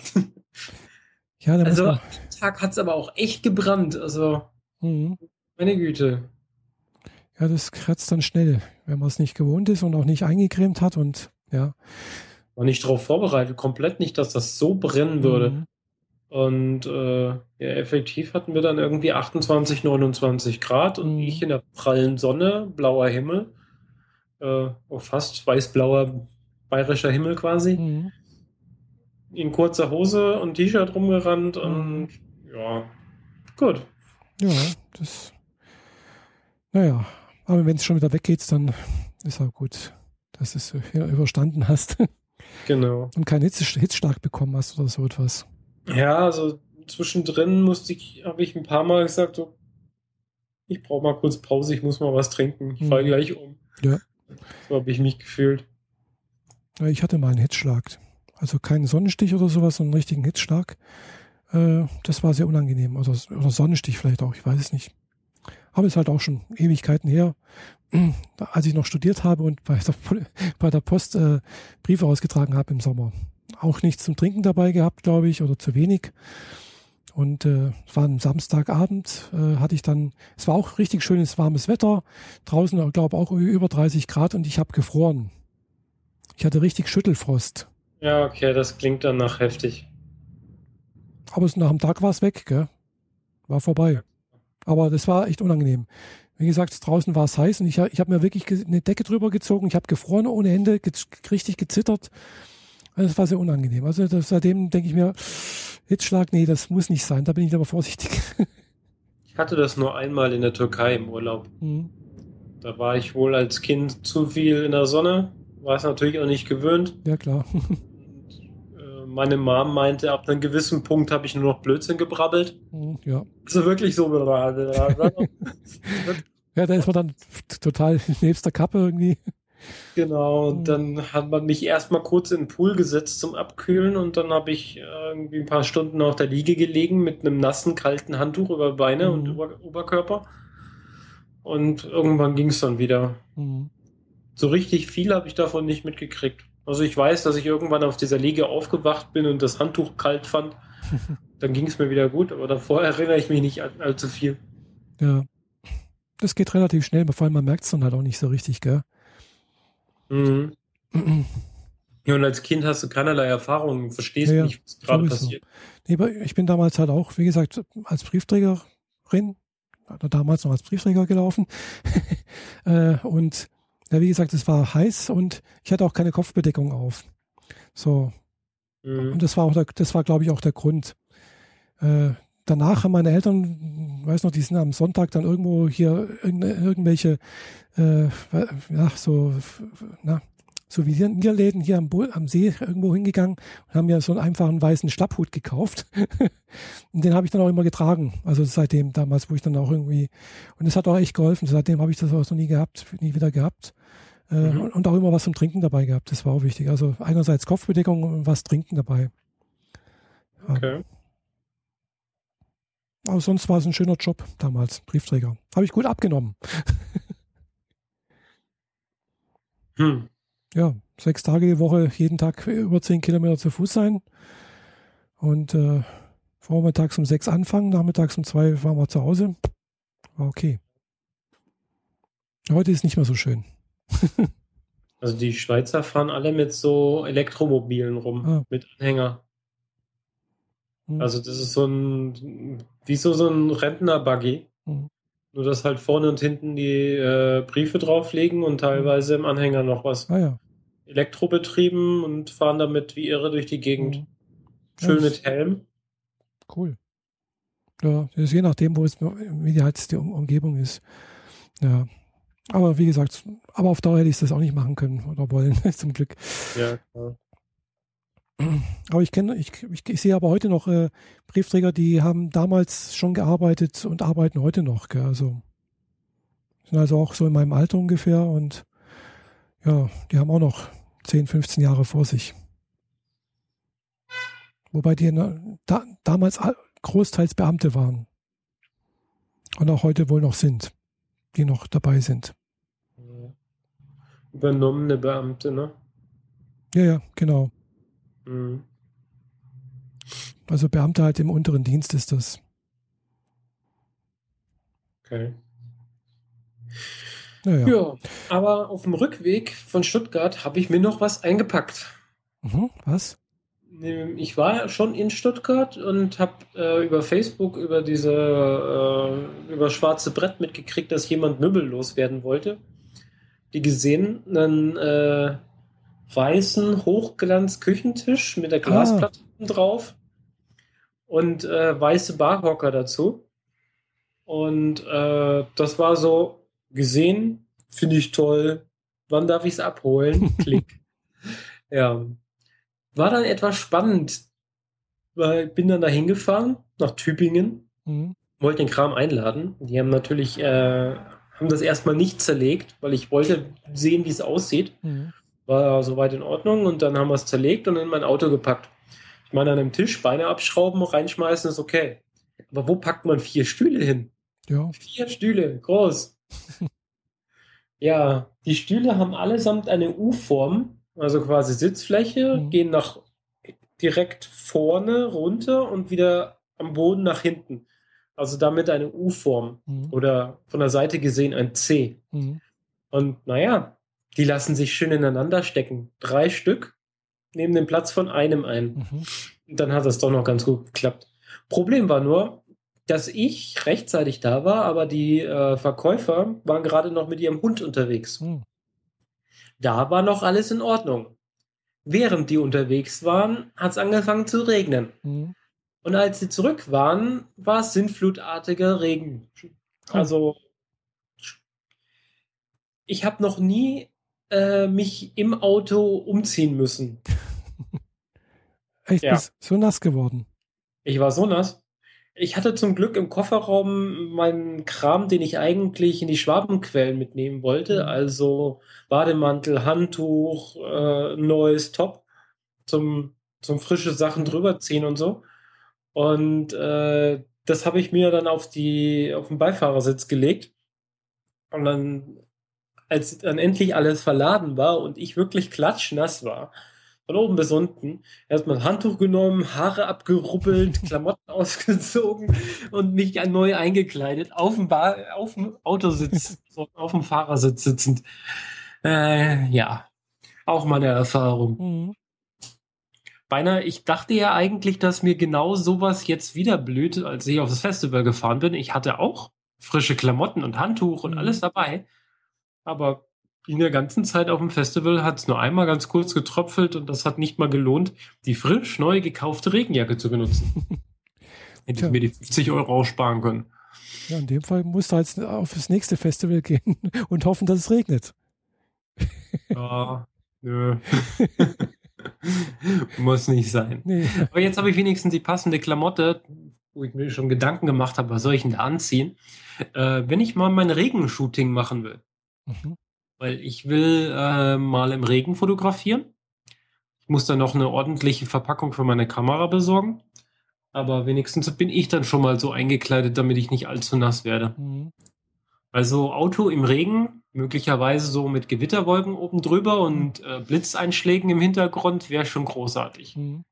Ja, also, am Tag hat es aber auch echt gebrannt. Also, mhm. meine Güte. Ja, das kratzt dann schnell, wenn man es nicht gewohnt ist und auch nicht eingecremt hat und ja. War nicht darauf vorbereitet, komplett nicht, dass das so brennen würde. Mhm. Und äh, ja, effektiv hatten wir dann irgendwie 28, 29 Grad und mhm. ich in der prallen Sonne, blauer Himmel, äh, oh, fast weiß-blauer bayerischer Himmel quasi. Mhm. In kurzer Hose und T-Shirt rumgerannt und mhm. ja, gut. Ja, das. Naja, aber wenn es schon wieder weggeht, dann ist auch gut, dass du es überstanden hast. Genau. Und keinen Hitzschlag bekommen hast oder so etwas. Ja, also zwischendrin musste ich, habe ich ein paar Mal gesagt, so, ich brauche mal kurz Pause, ich muss mal was trinken, ich falle mhm. gleich um. Ja. So habe ich mich gefühlt. Ja, ich hatte mal einen Hitzschlag. Also keinen Sonnenstich oder sowas, sondern einen richtigen Hitzschlag. Äh, das war sehr unangenehm. Oder, oder Sonnenstich vielleicht auch, ich weiß es nicht. Aber es ist halt auch schon Ewigkeiten her, als ich noch studiert habe und bei der, bei der Post äh, Briefe ausgetragen habe im Sommer auch nichts zum Trinken dabei gehabt, glaube ich, oder zu wenig. Und äh, es war ein Samstagabend, äh, hatte ich dann, es war auch richtig schönes warmes Wetter, draußen, ich glaube auch über 30 Grad und ich habe gefroren. Ich hatte richtig Schüttelfrost. Ja, okay, das klingt dann nach heftig. Aber nach dem Tag war es weg, gell? War vorbei. Aber das war echt unangenehm. Wie gesagt, draußen war es heiß und ich, ich habe mir wirklich eine Decke drüber gezogen. Ich habe gefroren ohne Ende, ge richtig gezittert. Also das war sehr unangenehm. Also das, seitdem denke ich mir, Hitzschlag, nee, das muss nicht sein. Da bin ich aber vorsichtig. Ich hatte das nur einmal in der Türkei im Urlaub. Mhm. Da war ich wohl als Kind zu viel in der Sonne. War es natürlich auch nicht gewöhnt. Ja, klar. Äh, meine Mom meinte, ab einem gewissen Punkt habe ich nur noch Blödsinn gebrabbelt. Mhm, ja. Also wirklich so. ja, da ist man dann total nebst der Kappe irgendwie. Genau, und hm. dann hat man mich erstmal kurz in den Pool gesetzt zum Abkühlen und dann habe ich irgendwie ein paar Stunden auf der Liege gelegen mit einem nassen, kalten Handtuch über Beine mhm. und über Oberkörper. Und irgendwann ging es dann wieder. Mhm. So richtig viel habe ich davon nicht mitgekriegt. Also ich weiß, dass ich irgendwann auf dieser Liege aufgewacht bin und das Handtuch kalt fand. dann ging es mir wieder gut, aber davor erinnere ich mich nicht allzu viel. Ja. Das geht relativ schnell, vor allem man merkt es dann halt auch nicht so richtig, gell? Mhm. Ja, und als Kind hast du keinerlei Erfahrung, verstehst ja, nicht, was gerade passiert. Nee, ich bin damals halt auch, wie gesagt, als Briefträgerin damals noch als Briefträger gelaufen. äh, und ja, wie gesagt, es war heiß und ich hatte auch keine Kopfbedeckung auf. So. Mhm. Und das war auch der, das war, glaube ich, auch der Grund. Äh, danach haben meine Eltern, weiß noch, die sind am Sonntag dann irgendwo hier irgendwelche, äh, ja, so, na, so wie Niederläden hier am, am, See irgendwo hingegangen und haben mir so einen einfachen weißen Schlapphut gekauft. und den habe ich dann auch immer getragen. Also seitdem, damals, wo ich dann auch irgendwie, und es hat auch echt geholfen. Seitdem habe ich das auch noch nie gehabt, nie wieder gehabt. Äh, mhm. und, und, auch immer was zum Trinken dabei gehabt. Das war auch wichtig. Also einerseits Kopfbedeckung und was trinken dabei. Okay. Aber sonst war es ein schöner Job damals, Briefträger. Habe ich gut abgenommen. hm ja, sechs Tage die Woche, jeden Tag über zehn Kilometer zu Fuß sein. Und äh, vormittags um sechs anfangen, nachmittags um zwei waren wir zu Hause. War okay. Heute ist nicht mehr so schön. also die Schweizer fahren alle mit so Elektromobilen rum, ah. mit Anhänger. Hm. Also das ist so ein, wie so, so ein Rentner-Buggy. Hm. Nur dass halt vorne und hinten die äh, Briefe drauflegen und teilweise im Anhänger noch was. Ah ja. Elektrobetrieben und fahren damit wie irre durch die Gegend. Mhm. Schön ja, mit Helm. Cool. Ja, das ist je nachdem, wo es, wie die halt die Umgebung ist. Ja. Aber wie gesagt, aber auf Dauer hätte ich das auch nicht machen können oder wollen, zum Glück. Ja, klar. Aber ich kenne, ich, ich, ich, sehe aber heute noch äh, Briefträger, die haben damals schon gearbeitet und arbeiten heute noch. Gell? Also sind also auch so in meinem Alter ungefähr und ja, die haben auch noch 10, 15 Jahre vor sich. Wobei die da, damals großteils Beamte waren. Und auch heute wohl noch sind, die noch dabei sind. Übernommene Beamte, ne? Ja, ja, genau. Mhm. Also Beamte halt im unteren Dienst ist das. Okay. Naja. Ja, aber auf dem Rückweg von Stuttgart habe ich mir noch was eingepackt. Mhm, was? Ich war schon in Stuttgart und habe äh, über Facebook über diese äh, über schwarze Brett mitgekriegt, dass jemand Möbel loswerden wollte. Die gesehen, einen äh, weißen Hochglanz-Küchentisch mit der Glasplatte ah. drauf und äh, weiße Barhocker dazu. Und äh, das war so, gesehen, finde ich toll. Wann darf ich es abholen? Klick. ja. War dann etwas spannend, weil ich bin dann da hingefahren, nach Tübingen, mhm. wollte den Kram einladen. Die haben natürlich, äh, haben das erstmal nicht zerlegt, weil ich wollte sehen, wie es aussieht. Mhm. War soweit in Ordnung und dann haben wir es zerlegt und in mein Auto gepackt. Ich meine, an einem Tisch Beine abschrauben, reinschmeißen ist okay. Aber wo packt man vier Stühle hin? Ja. Vier Stühle, groß. ja, die Stühle haben allesamt eine U-Form, also quasi Sitzfläche, mhm. gehen nach direkt vorne runter und wieder am Boden nach hinten. Also damit eine U-Form mhm. oder von der Seite gesehen ein C. Mhm. Und naja, die lassen sich schön ineinander stecken. Drei Stück nehmen den Platz von einem ein. Mhm. Dann hat das doch noch ganz gut geklappt. Problem war nur, dass ich rechtzeitig da war, aber die äh, Verkäufer waren gerade noch mit ihrem Hund unterwegs. Hm. Da war noch alles in Ordnung. Während die unterwegs waren, hat es angefangen zu regnen. Hm. Und als sie zurück waren, war es sinnflutartiger Regen. Oh. Also, ich habe noch nie äh, mich im Auto umziehen müssen. Echt, ja. bist so nass geworden. Ich war so nass. Ich hatte zum Glück im Kofferraum meinen Kram, den ich eigentlich in die Schwabenquellen mitnehmen wollte. Mhm. Also Bademantel, Handtuch, äh, neues Top zum, zum frische Sachen mhm. drüber ziehen und so. Und äh, das habe ich mir dann auf die auf den Beifahrersitz gelegt. Und dann, als dann endlich alles verladen war und ich wirklich klatschnass war, von oben bis unten. Erstmal ein Handtuch genommen, Haare abgeruppelt, Klamotten ausgezogen und mich neu eingekleidet, auf dem, Bar, auf dem Autositz, auf dem Fahrersitz sitzend. Äh, ja, auch mal eine Erfahrung. Mhm. Beinahe, ich dachte ja eigentlich, dass mir genau sowas jetzt wieder blüht, als ich auf das Festival gefahren bin. Ich hatte auch frische Klamotten und Handtuch und Mhm. alles dabei. Aber in der ganzen Zeit auf dem Festival hat es nur einmal ganz kurz getröpfelt und das hat nicht mal gelohnt, die frisch neu gekaufte Regenjacke zu benutzen. Hätte Tja. ich mir die 50 Euro aussparen können. Ja, in dem Fall musst du jetzt auf das nächste Festival gehen und hoffen, dass es regnet. Ja, nö. Muss nicht sein. Nee. Aber jetzt habe ich wenigstens die passende Klamotte, wo ich mir schon Gedanken gemacht habe, was soll ich denn da anziehen? Äh, wenn ich mal mein Regenshooting machen will. Mhm. Weil ich will äh, mal im Regen fotografieren. Ich muss dann noch eine ordentliche Verpackung für meine Kamera besorgen. Aber wenigstens bin ich dann schon mal so eingekleidet, damit ich nicht allzu nass werde. Mhm. Also Auto im Regen, möglicherweise so mit Gewitterwolken oben drüber und äh, Blitzeinschlägen im Hintergrund, wäre schon großartig. Mhm.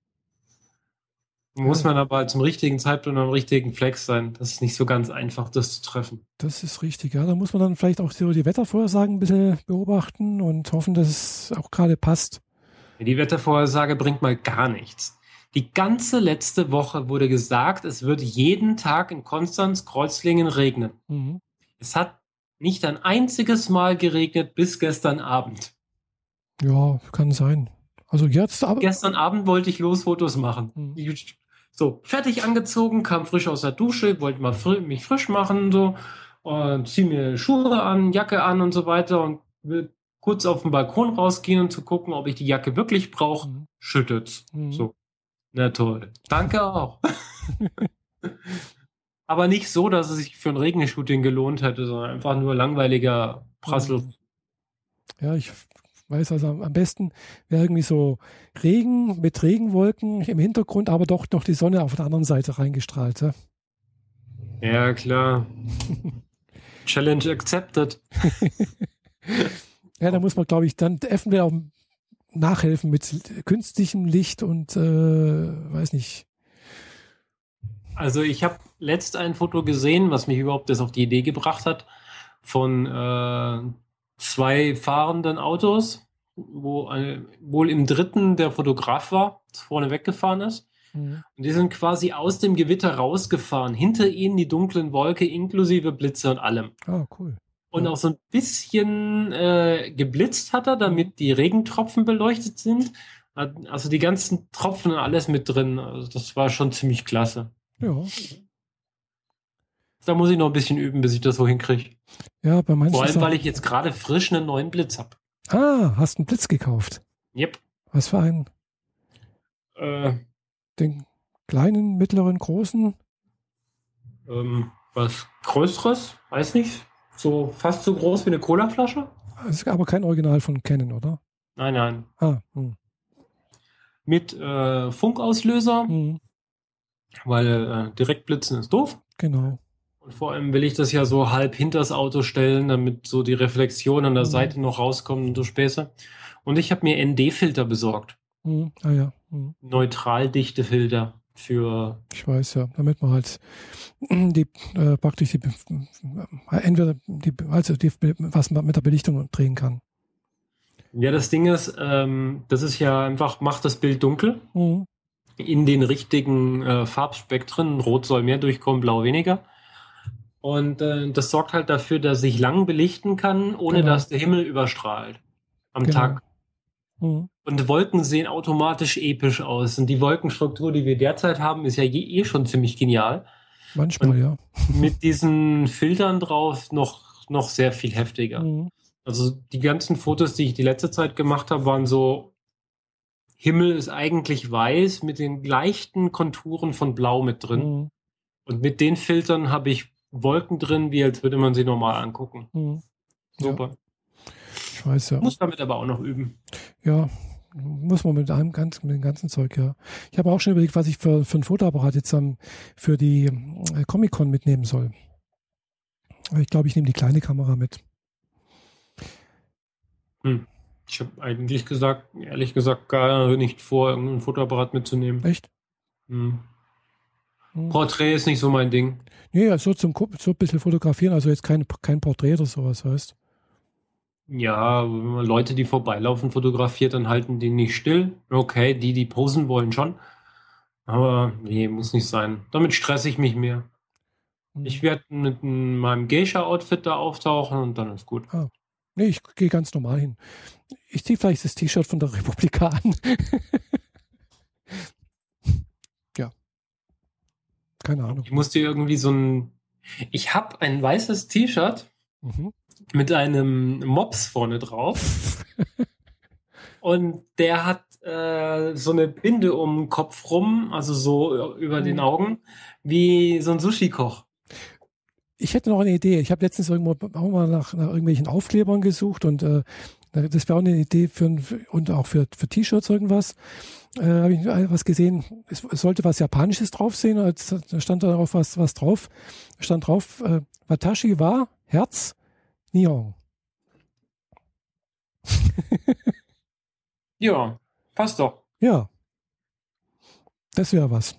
Muss man aber zum richtigen Zeitpunkt am richtigen Flex sein. Das ist nicht so ganz einfach, das zu treffen. Das ist richtig, ja. Da muss man dann vielleicht auch so die Wettervorhersagen ein bisschen beobachten und hoffen, dass es auch gerade passt. Die Wettervorhersage bringt mal gar nichts. Die ganze letzte Woche wurde gesagt, es wird jeden Tag in Konstanz-Kreuzlingen regnen. Mhm. Es hat nicht ein einziges Mal geregnet bis gestern Abend. Ja, kann sein. Also jetzt aber. Gestern Abend wollte ich los Fotos machen. Mhm. So, fertig angezogen, kam frisch aus der Dusche, wollte mal fri mich frisch machen, so, und zieh mir Schuhe an, Jacke an und so weiter und will kurz auf den Balkon rausgehen und zu gucken, ob ich die Jacke wirklich brauche. Mhm. Schüttet's. Mhm. So. Na toll. Danke auch. Aber nicht so, dass es sich für ein Regenshooting gelohnt hätte, sondern einfach nur langweiliger Prassel. Mhm. Ja, ich weiß also am am besten wäre irgendwie so Regen mit Regenwolken im Hintergrund, aber doch noch die Sonne auf der anderen Seite reingestrahlt. Ja? Ja, klar. Challenge accepted. Ja, da muss man, glaube ich, dann eventuell auch nachhelfen mit künstlichem Licht und äh, weiß nicht. Also ich habe letzt ein Foto gesehen, was mich überhaupt das auf die Idee gebracht hat, von äh, zwei fahrenden Autos, wo äh, wohl im dritten der Fotograf war, vorne weggefahren ist. Mhm. Und die sind quasi aus dem Gewitter rausgefahren. Hinter ihnen die dunklen Wolke inklusive Blitze und allem. Ah, cool. Und auch so ein bisschen äh, geblitzt hat er, damit die Regentropfen beleuchtet sind. Also die ganzen Tropfen und alles mit drin. Also das war schon ziemlich klasse. Ja, Da muss ich noch ein bisschen üben, bis ich das so hinkriege. ja bei manchen. Vor allem, weil ich jetzt gerade frisch einen neuen Blitz habe. Ah, hast einen Blitz gekauft. Yep. Was für einen? Äh, Den kleinen, mittleren, großen? ähm, was Größeres? Weiß nicht. So fast so groß wie eine Colaflasche? Es ist aber kein Original von Canon, oder? Nein, nein. Ah, hm. Mit äh, Funkauslöser, Hm, weil äh, Direktblitzen ist doof. genau. Und vor allem will ich das ja so halb hinters Auto stellen, damit so die Reflexion an der Mhm. Seite noch rauskommt und so Späße. Und ich habe mir ND-Filter besorgt. Hm, ah ja, hm. Neutraldichte Filter für ich weiß ja, damit man halt die äh, praktisch die äh, entweder die also die, was man mit der Belichtung drehen kann. Ja, das Ding ist, ähm, das ist ja einfach, macht das Bild dunkel Hm, in den richtigen äh, Farbspektren. Rot soll mehr durchkommen, blau weniger. Und äh, das sorgt halt dafür, dass ich lang belichten kann, ohne Genau. dass der Himmel überstrahlt am Genau. Tag. hm, Und Wolken sehen automatisch episch aus. Und die Wolkenstruktur, die wir derzeit haben, ist ja je, eh schon ziemlich genial. manchmal, ja. Mit diesen Filtern drauf noch, noch sehr viel heftiger. Hm, Also die ganzen Fotos, die ich die letzte Zeit gemacht habe, waren so, Himmel ist eigentlich weiß mit den leichten Konturen von Blau mit drin. hm, Und mit den Filtern habe ich Wolken drin, wie als würde man sie normal angucken. hm. Super. Ich weiß ja. Muss damit aber auch noch üben. Ja, muss man mit einem ganz, mit dem ganzen Zeug, ja. Ich habe auch schon überlegt, was ich für, für ein Fotoapparat jetzt ähm, für die äh, Comic-Con mitnehmen soll. Aber ich glaube, ich nehme die kleine Kamera mit. Ich habe eigentlich gesagt, ehrlich gesagt, gar nicht vor, irgendein Fotoapparat mitzunehmen. Echt? Hm. Hm. Porträt ist nicht so mein Ding. Nee, ja, so zum so ein bisschen fotografieren, also jetzt kein, kein Porträt oder sowas, weißt Ja, wenn man Leute, die vorbeilaufen, fotografiert, dann halten die nicht still. Okay, die, die posen wollen schon. Aber nee, muss nicht sein. Damit stresse ich mich mehr. Mhm. Ich werde mit meinem Geisha-Outfit da auftauchen und dann ist gut. Ah. Nee, ich gehe ganz normal hin. Ich ziehe vielleicht das T-Shirt von der Republika an. Keine Ahnung. Ich musste irgendwie so ein. Ich habe ein weißes T-Shirt mhm. mit einem Mops vorne drauf. und der hat äh, so eine Binde um den Kopf rum, also so über mhm. den Augen, wie so ein Sushi-Koch. Ich hätte noch eine Idee. Ich habe letztens irgendwo auch mal nach, nach irgendwelchen Aufklebern gesucht und äh, das wäre auch eine Idee für und auch für, für T-Shirts irgendwas. Äh, habe ich was gesehen. Es, es, sollte was Japanisches drauf sehen. Da stand da auch was, was drauf. Stand drauf, äh, Watashi wa Herz Nihon. ja, passt doch. Ja. Das wäre was.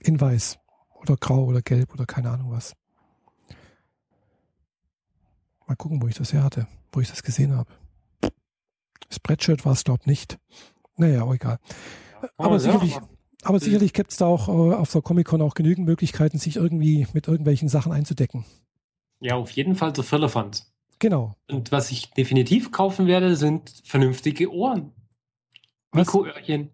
In weiß. Oder grau oder gelb oder keine Ahnung was. Mal gucken, wo ich das her hatte, wo ich das gesehen habe. Spreadshirt war es, glaube ich, nicht. Naja, egal. aber sicherlich, aber sicherlich gibt es da auch äh, auf der Comic-Con auch genügend Möglichkeiten, sich irgendwie mit irgendwelchen Sachen einzudecken. Ja, auf jeden Fall so Firlefanz. Genau. Und was ich definitiv kaufen werde, sind vernünftige Ohren. Nico-Öhrchen.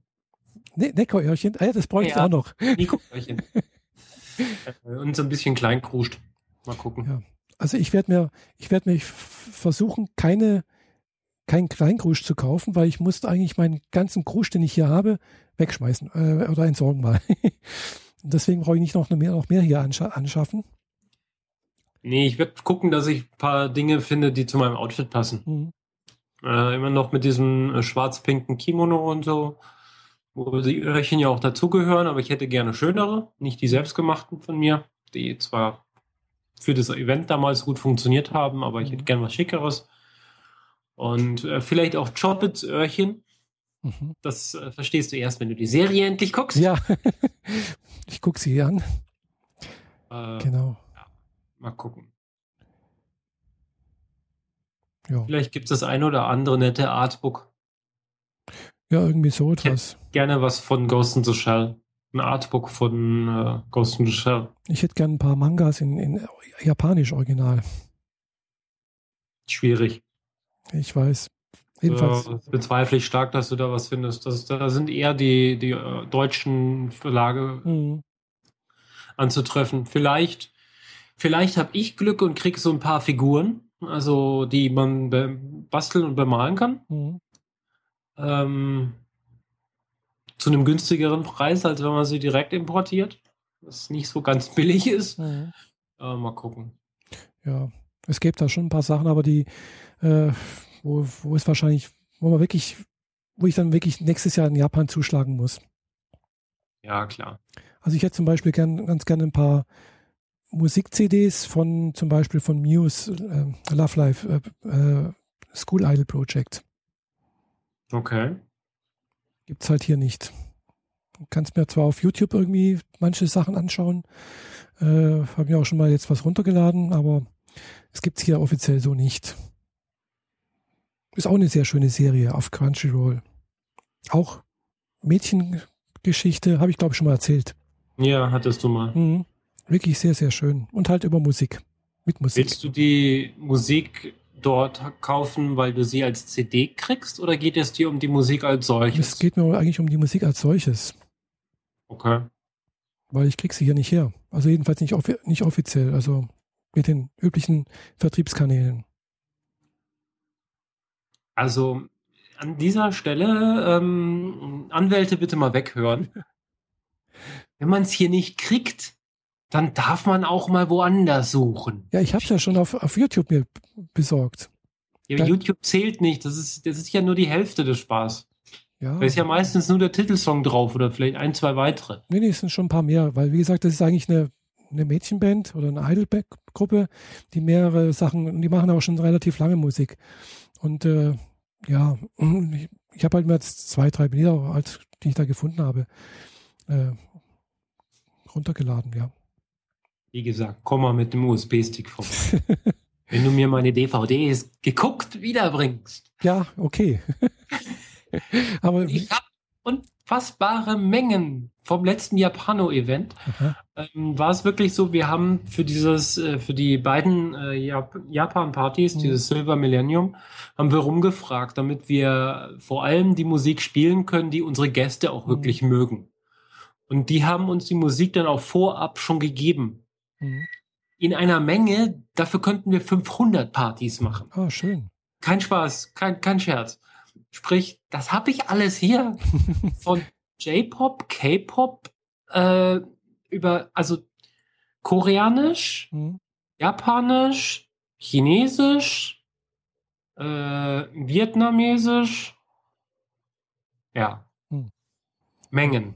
Ne Neko-Öhrchen? Ah ja, das bräuchte ich ja, auch noch. Nico-Öhrchen. Und so ein bisschen Kleinkruscht. Mal gucken. Ja. Also ich werde mir, ich werde mir versuchen, keine, keinen Kleinkrusch zu kaufen, weil ich muss eigentlich meinen ganzen Krusch, den ich hier habe, wegschmeißen äh, oder entsorgen mal. Deswegen brauche ich nicht noch mehr, noch mehr hier anscha anschaffen. Nee, ich werde gucken, dass ich ein paar Dinge finde, die zu meinem Outfit passen. Mhm. Äh, immer noch mit diesem äh, schwarz-pinken Kimono und so, wo die Öhrchen ja auch dazugehören, aber ich hätte gerne schönere, nicht die selbstgemachten von mir, die zwar für das Event damals gut funktioniert haben, aber ich hätte mhm. gern was Schickeres. Und äh, vielleicht auch Choppets Öhrchen. Mhm. Das äh, verstehst du erst, wenn du die Serie endlich guckst. Ja, ich gucke sie an. Äh, genau. Ja, mal gucken. Ja. Vielleicht gibt es das ein oder andere nette Artbook. Ja, irgendwie so etwas. Gerne was von Ghost in the Shell ein Artbook von äh, Ghost in the Shell. Ich hätte gerne ein paar Mangas in, in Japanisch original. Schwierig. Ich weiß. Jedenfalls. Äh, bezweifle ich stark, dass du da was findest. Das, da sind eher die, die äh, deutschen Verlage mhm. anzutreffen. Vielleicht, vielleicht habe ich Glück und kriege so ein paar Figuren, also die man basteln und bemalen kann. Mhm. Ähm, zu einem günstigeren Preis, als wenn man sie direkt importiert. Was nicht so ganz billig ist. Mhm. Äh, mal gucken. Ja, es gibt da schon ein paar Sachen, aber die, äh, wo, wo es wahrscheinlich, wo man wirklich, wo ich dann wirklich nächstes Jahr in Japan zuschlagen muss. Ja, klar. Also ich hätte zum Beispiel gern, ganz gerne ein paar Musik-CDs von zum Beispiel von Muse, äh, Love Life, äh, äh, School Idol Project. Okay. Gibt es halt hier nicht. Du kannst mir zwar auf YouTube irgendwie manche Sachen anschauen, äh, habe mir auch schon mal jetzt was runtergeladen, aber es gibt es hier offiziell so nicht. Ist auch eine sehr schöne Serie auf Crunchyroll. Auch Mädchengeschichte, habe ich glaube ich schon mal erzählt. Ja, hattest du mal. Mhm. Wirklich sehr, sehr schön. Und halt über Musik. Mit Musik. Willst du die Musik dort kaufen, weil du sie als CD kriegst oder geht es dir um die Musik als solches? Es geht mir eigentlich um die Musik als solches. Okay. Weil ich krieg sie hier nicht her. Also jedenfalls nicht, nicht offiziell, also mit den üblichen Vertriebskanälen. Also an dieser Stelle ähm, Anwälte bitte mal weghören. Wenn man es hier nicht kriegt, dann darf man auch mal woanders suchen. Ja, ich habe es ja schon auf, auf YouTube mir besorgt. Ja, aber YouTube zählt nicht. Das ist, das ist ja nur die Hälfte des Spaß. Ja. Da ist ja meistens nur der Titelsong drauf oder vielleicht ein, zwei weitere. Nee, nee, es sind schon ein paar mehr, weil wie gesagt, das ist eigentlich eine, eine Mädchenband oder eine Idolback-Gruppe, die mehrere Sachen, die machen auch schon relativ lange Musik. Und äh, ja, ich, ich habe halt mir jetzt zwei, drei Bilder, halt, die ich da gefunden habe, äh, runtergeladen, ja. Wie gesagt, komm mal mit dem USB-Stick vorbei. Wenn du mir meine DVDs geguckt wiederbringst. Ja, okay. Aber ich hab, und unfassbare Mengen vom letzten Japano-Event. Ähm, war es wirklich so, wir haben für dieses, äh, für die beiden äh, Jap Japan-Partys, mhm. dieses Silver Millennium, haben wir rumgefragt, damit wir vor allem die Musik spielen können, die unsere Gäste auch mhm. wirklich mögen. Und die haben uns die Musik dann auch vorab schon gegeben. Mhm. In einer Menge, dafür könnten wir 500 Partys machen. Ah, schön. Kein Spaß, kein, kein Scherz. Sprich, das habe ich alles hier. Von J-Pop, K-Pop, äh, über, also Koreanisch, mhm. Japanisch, Chinesisch, äh, Vietnamesisch. Ja. Mhm. Mengen.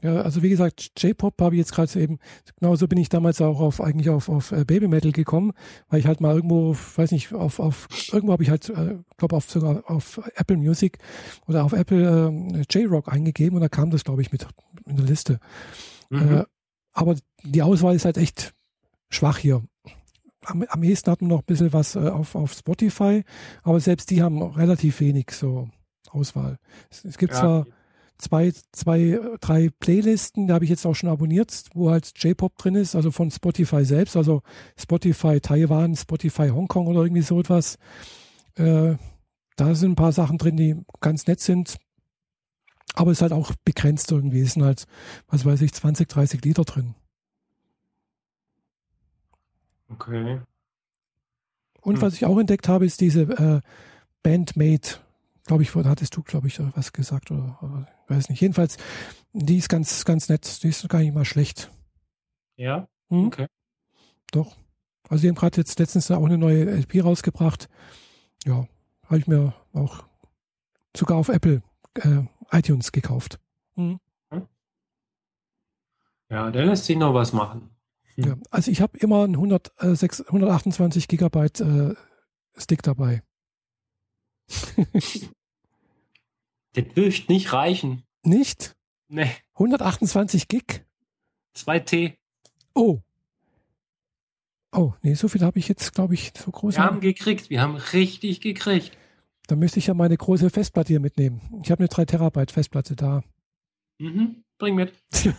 Ja, also wie gesagt, J-Pop habe ich jetzt gerade eben, genauso bin ich damals auch auf eigentlich auf, auf äh, Baby Metal gekommen, weil ich halt mal irgendwo, weiß nicht, auf, auf irgendwo habe ich halt, äh, glaube auf sogar auf Apple Music oder auf Apple äh, J-Rock eingegeben und da kam das, glaube ich, mit in der Liste. Mhm. Äh, aber die Auswahl ist halt echt schwach hier. Am, am ehesten hat man noch ein bisschen was äh, auf, auf Spotify, aber selbst die haben relativ wenig so Auswahl. Es, es gibt ja. zwar zwei, zwei, drei Playlisten, da habe ich jetzt auch schon abonniert, wo halt J-Pop drin ist, also von Spotify selbst, also Spotify Taiwan, Spotify Hongkong oder irgendwie so etwas. Äh, da sind ein paar Sachen drin, die ganz nett sind, aber es ist halt auch begrenzt irgendwie. Es sind halt, was weiß ich, 20, 30 Lieder drin. Okay. Und hm. was ich auch entdeckt habe, ist diese äh, Bandmate glaube ich, hattest du, glaube ich, was gesagt oder, oder weiß nicht. Jedenfalls, die ist ganz, ganz nett. Die ist gar nicht mal schlecht. Ja. Hm? Okay. Doch. Also die haben gerade jetzt letztens auch eine neue LP rausgebracht. Ja, habe ich mir auch sogar auf Apple äh, iTunes gekauft. Mhm. Ja, da lässt sich noch was machen. Hm. Ja, also ich habe immer einen 100, äh, 6, 128 Gigabyte äh, Stick dabei. Das wird nicht reichen. Nicht? Nee. 128 Gig? 2T. Oh. Oh, nee, so viel habe ich jetzt, glaube ich, so groß. Wir haben gekriegt, wir haben richtig gekriegt. Da müsste ich ja meine große Festplatte hier mitnehmen. Ich habe eine 3 Terabyte Festplatte da. Mhm, bring mit.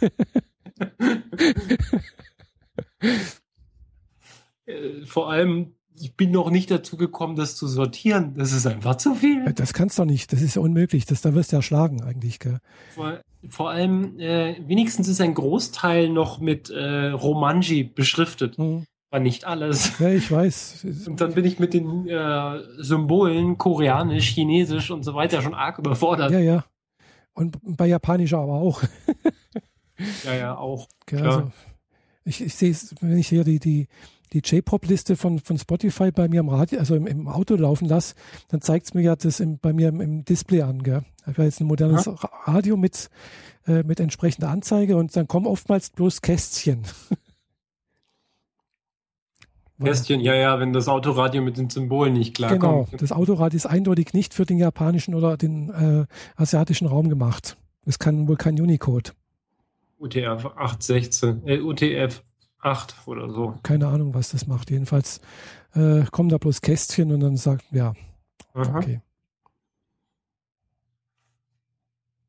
Äh, vor allem ich bin noch nicht dazu gekommen, das zu sortieren. Das ist einfach zu viel. Das kannst du nicht. Das ist ja unmöglich. Das, da wirst du ja schlagen eigentlich. Gell? Vor, vor allem, äh, wenigstens ist ein Großteil noch mit äh, Romanji beschriftet. Mhm. War nicht alles. Ja, ich weiß. Und dann bin ich mit den äh, Symbolen koreanisch, chinesisch und so weiter schon arg überfordert. Ja, ja. Und bei japanisch aber auch. ja, ja, auch. Okay, also, ich, ich sehe es, wenn ich hier die, die, die J-Pop-Liste von, von Spotify bei mir im Radio, also im, im Auto laufen lasse, dann zeigt es mir ja das im, bei mir im, im, Display an. Gell? Ich habe jetzt ein modernes ja. Radio mit, äh, mit entsprechender Anzeige und dann kommen oftmals bloß Kästchen. Kästchen, ja, ja, wenn das Autoradio mit den Symbolen nicht klarkommt. Genau, das Autoradio ist eindeutig nicht für den japanischen oder den äh, asiatischen Raum gemacht. Es kann wohl kein Unicode. UTF 816, äh, UTF acht oder so. Keine Ahnung, was das macht. Jedenfalls äh, kommen da bloß Kästchen und dann sagt, ja, Aha. okay.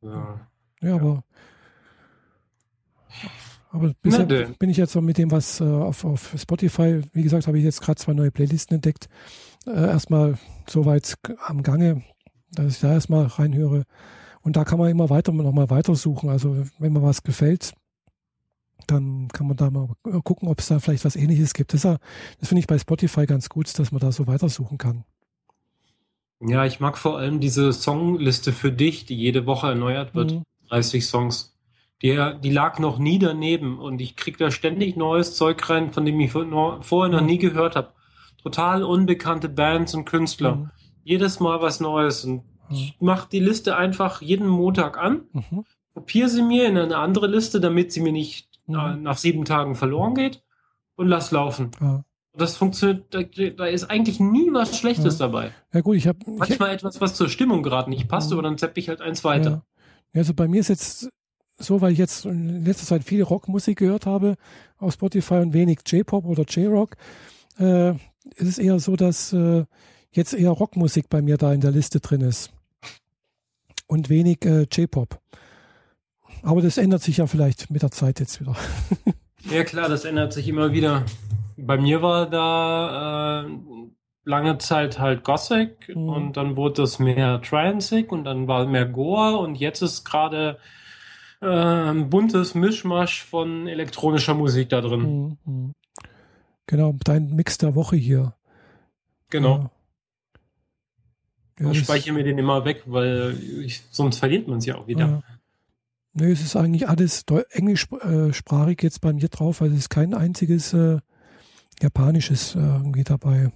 Ja, ja aber, aber bisher bin ich jetzt so mit dem, was äh, auf, auf Spotify, wie gesagt, habe ich jetzt gerade zwei neue Playlisten entdeckt. Äh, erstmal soweit am Gange, dass ich da erstmal reinhöre. Und da kann man immer weiter nochmal weitersuchen. Also wenn mir was gefällt, dann kann man da mal gucken, ob es da vielleicht was ähnliches gibt. Das, das finde ich bei Spotify ganz gut, dass man da so weitersuchen kann. Ja, ich mag vor allem diese Songliste für dich, die jede Woche erneuert wird. Mhm. 30 Songs. Die, die lag noch nie daneben und ich kriege da ständig neues Zeug rein, von dem ich vorher noch nie gehört habe. Total unbekannte Bands und Künstler. Mhm. Jedes Mal was Neues und mhm. ich mache die Liste einfach jeden Montag an, mhm. kopiere sie mir in eine andere Liste, damit sie mir nicht mhm. nach sieben Tagen verloren geht und lass laufen. Ja. Das funktioniert, da, da, ist eigentlich nie was Schlechtes ja. dabei. Ja gut, ich habe manchmal ich, etwas, was zur Stimmung gerade nicht passt, ja. aber dann zepp ich halt eins weiter. Ja. Also bei mir ist jetzt so, weil ich jetzt in letzter Zeit viel Rockmusik gehört habe auf Spotify und wenig J-Pop oder J-Rock, äh, ist es eher so, dass äh, jetzt eher Rockmusik bei mir da in der Liste drin ist und wenig äh, J-Pop. Aber das ändert sich ja vielleicht mit der Zeit jetzt wieder. ja klar, das ändert sich immer wieder. Bei mir war da äh, lange Zeit halt Gothic mhm. und dann wurde das mehr Trancig und dann war mehr Gore und jetzt ist gerade äh, ein buntes Mischmasch von elektronischer Musik da drin. Mhm. mhm. Genau, dein Mix der Woche hier. Genau. Ja, ich speichere mir den immer weg, weil ich, sonst verliert man es ja auch wieder. Ja. Nö, es ist eigentlich alles englischsprachig jetzt bei mir drauf, also es ist kein einziges äh, japanisches äh, irgendwie dabei.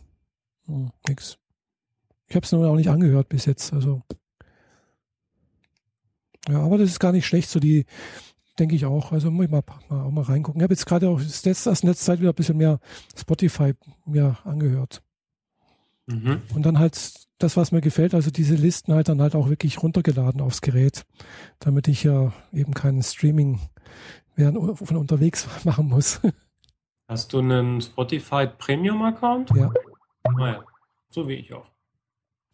Hm, nix. Ich habe es noch auch nicht angehört bis jetzt, also. Ja, aber das ist gar nicht schlecht, so die, denke ich auch. Also muss ich mal, mal, auch mal reingucken. Ich habe jetzt gerade auch das, das in letzter Zeit wieder ein bisschen mehr Spotify mir angehört. Mhm. Und dann halt das, was mir gefällt, also diese Listen halt dann halt auch wirklich runtergeladen aufs Gerät, damit ich ja eben keinen Streaming während von unterwegs machen muss. Hast du einen Spotify Premium Account? Ja. Naja, ah so wie ich auch.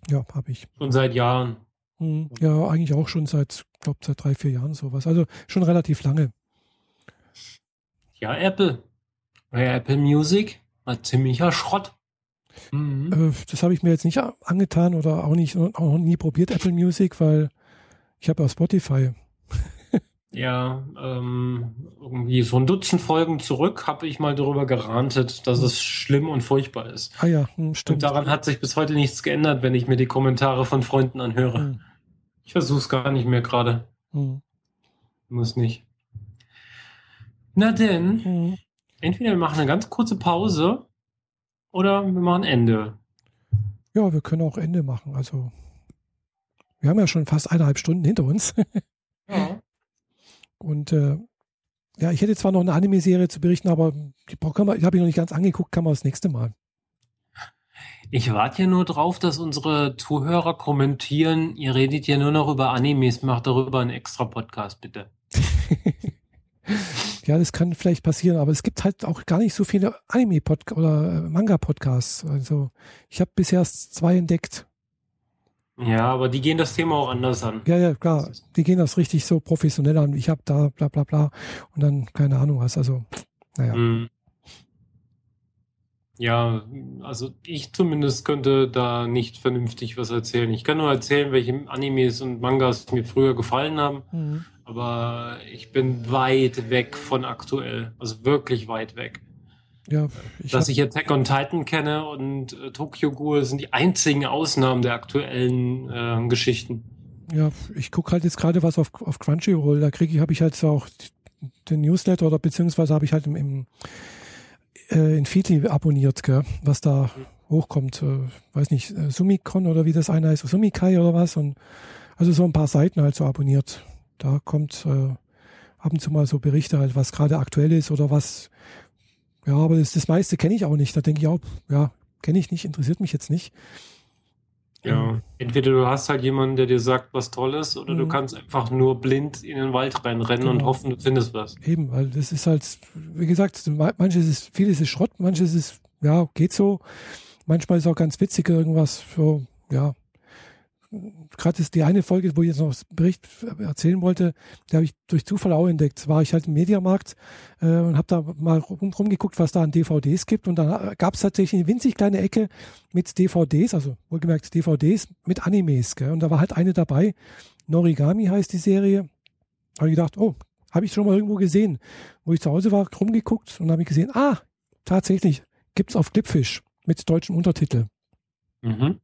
Ja, habe ich. Schon seit Jahren. Hm, ja, eigentlich auch schon seit, glaube seit drei, vier Jahren sowas. Also schon relativ lange. Ja, Apple. Apple Music war ziemlicher Schrott. Mhm. Äh, das habe ich mir jetzt nicht angetan oder auch nicht auch nie probiert, Apple Music, weil ich habe ja Spotify. ja, ähm, irgendwie so ein Dutzend Folgen zurück habe ich mal darüber gerantet, dass es schlimm und furchtbar ist. Ah ja, hm, stimmt. Und daran hat sich bis heute nichts geändert, wenn ich mir die Kommentare von Freunden anhöre. Hm. Ich versuche es gar nicht mehr gerade. Hm. Muss nicht. Na denn, hm. entweder wir machen eine ganz kurze Pause oder wir machen Ende? Ja, wir können auch Ende machen. Also, wir haben ja schon fast eineinhalb Stunden hinter uns. ja. Und äh, ja, ich hätte zwar noch eine Anime-Serie zu berichten, aber die, die habe ich noch nicht ganz angeguckt, kann man das nächste Mal. Ich warte ja nur drauf, dass unsere Zuhörer kommentieren, ihr redet ja nur noch über Animes, macht darüber einen extra Podcast, bitte. Ja, das kann vielleicht passieren, aber es gibt halt auch gar nicht so viele Anime-Podcasts oder äh, Manga-Podcasts. Also ich habe bisher erst zwei entdeckt. Ja, aber die gehen das Thema auch anders an. Ja, ja, klar. Die gehen das richtig so professionell an. Ich habe da bla bla bla und dann keine Ahnung was. Also, naja. Mhm. Ja, also ich zumindest könnte da nicht vernünftig was erzählen. Ich kann nur erzählen, welche Animes und Mangas mir früher gefallen haben. Mhm. Aber ich bin weit weg von aktuell. Also wirklich weit weg. Ja, ich Dass ich Attack on Titan kenne und äh, Tokyo Ghoul sind die einzigen Ausnahmen der aktuellen äh, Geschichten. Ja, ich gucke halt jetzt gerade was auf, auf Crunchyroll. Da kriege ich, habe ich halt so auch den Newsletter oder beziehungsweise habe ich halt im, im äh, in Feedly abonniert, gell, was da hochkommt. Äh, weiß nicht, äh, Sumikon oder wie das eine heißt, Sumikai oder was. Und also so ein paar Seiten halt so abonniert da kommt äh, ab und zu mal so Berichte halt, was gerade aktuell ist oder was. Ja, aber das, das meiste kenne ich auch nicht. Da denke ich auch, ja, kenne ich nicht, interessiert mich jetzt nicht. Ja, ähm, entweder du hast halt jemanden, der dir sagt, was toll ist, oder du mhm. kannst einfach nur blind in den Wald reinrennen genau. und hoffen, du findest was. Eben, weil das ist halt, wie gesagt, manches ist, vieles ist Schrott, manches ist, ja, geht so. Manchmal ist auch ganz witzig irgendwas für, ja, gerade ist die eine Folge, wo ich jetzt noch das Bericht erzählen wollte, die habe ich durch Zufall auch entdeckt. War ich halt im Mediamarkt äh, und habe da mal rum, rumgeguckt, was da an DVDs gibt. Und da gab es tatsächlich eine winzig kleine Ecke mit DVDs, also wohlgemerkt DVDs mit Animes. Gell? Und da war halt eine dabei, Norigami heißt die Serie. Habe ich gedacht, oh, habe ich schon mal irgendwo gesehen. Wo ich zu Hause war, rumgeguckt und habe ich gesehen, ah, tatsächlich, gibt's auf Clipfish mit deutschem Untertitel. Mhm.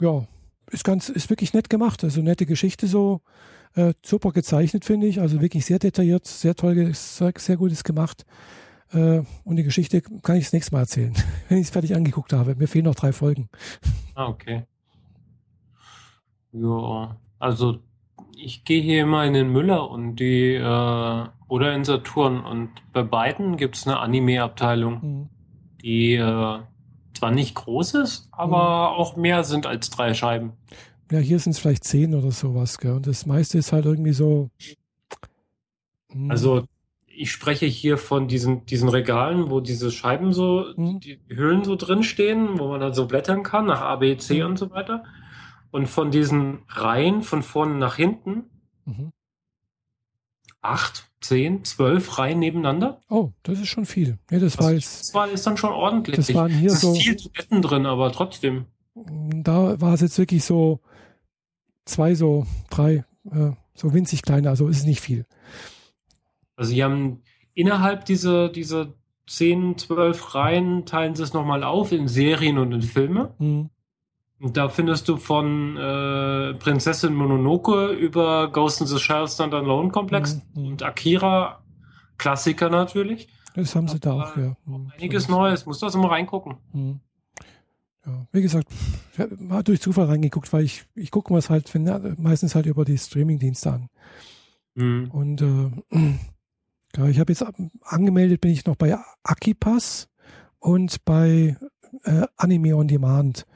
Ja, ist ganz, ist wirklich nett gemacht. Also nette Geschichte so. Äh, super gezeichnet, finde ich. Also wirklich sehr detailliert, sehr toll, sehr, sehr gutes gemacht. Äh, und die Geschichte kann ich das nächste Mal erzählen, wenn ich es fertig angeguckt habe. Mir fehlen noch drei Folgen. Ah, okay. Ja, also ich gehe hier immer in den Müller und die äh, oder in Saturn und bei beiden gibt es eine Anime-Abteilung, mhm. die äh, zwar nicht groß ist, aber mhm. auch mehr sind als drei Scheiben. Ja, hier sind es vielleicht zehn oder sowas, gell? Und das meiste ist halt irgendwie so. Mh. Hm. Also ich spreche hier von diesen, diesen Regalen, wo diese Scheiben so, mhm. die Hüllen so drinstehen, wo man dann so blättern kann, nach A, B, C mhm. und so weiter. Und von diesen Reihen von vorne nach hinten, mhm. Acht, zehn, zwölf Reihen nebeneinander. Oh, das ist schon viel. Nee, das war jetzt. Das war, ist dann schon ordentlich. Das waren hier es ist so. viel zu Betten drin, aber trotzdem. Da war es jetzt wirklich so zwei, so drei, äh, so winzig kleine, also ist es nicht viel. Also sie haben innerhalb dieser, dieser 10, 12 Reihen teilen sie es nochmal auf in Serien und in Filme. Hm. Da findest du von äh, Prinzessin Mononoke über Ghost in the Shell Stand Alone Komplex Mhm, mhm. und Akira, Klassiker natürlich. Das haben sie da auch, ja. Einiges so. Neues, musst du also mal reingucken. Hm. Ja, wie gesagt, ich hab mal durch Zufall reingeguckt, weil ich, ich gucke mir es halt wenn, ja, meistens halt über die Streamingdienste an. Mhm. Und äh, ja, ich habe jetzt ab- angemeldet, bin ich noch bei Akipass und bei äh, Anime on Demand.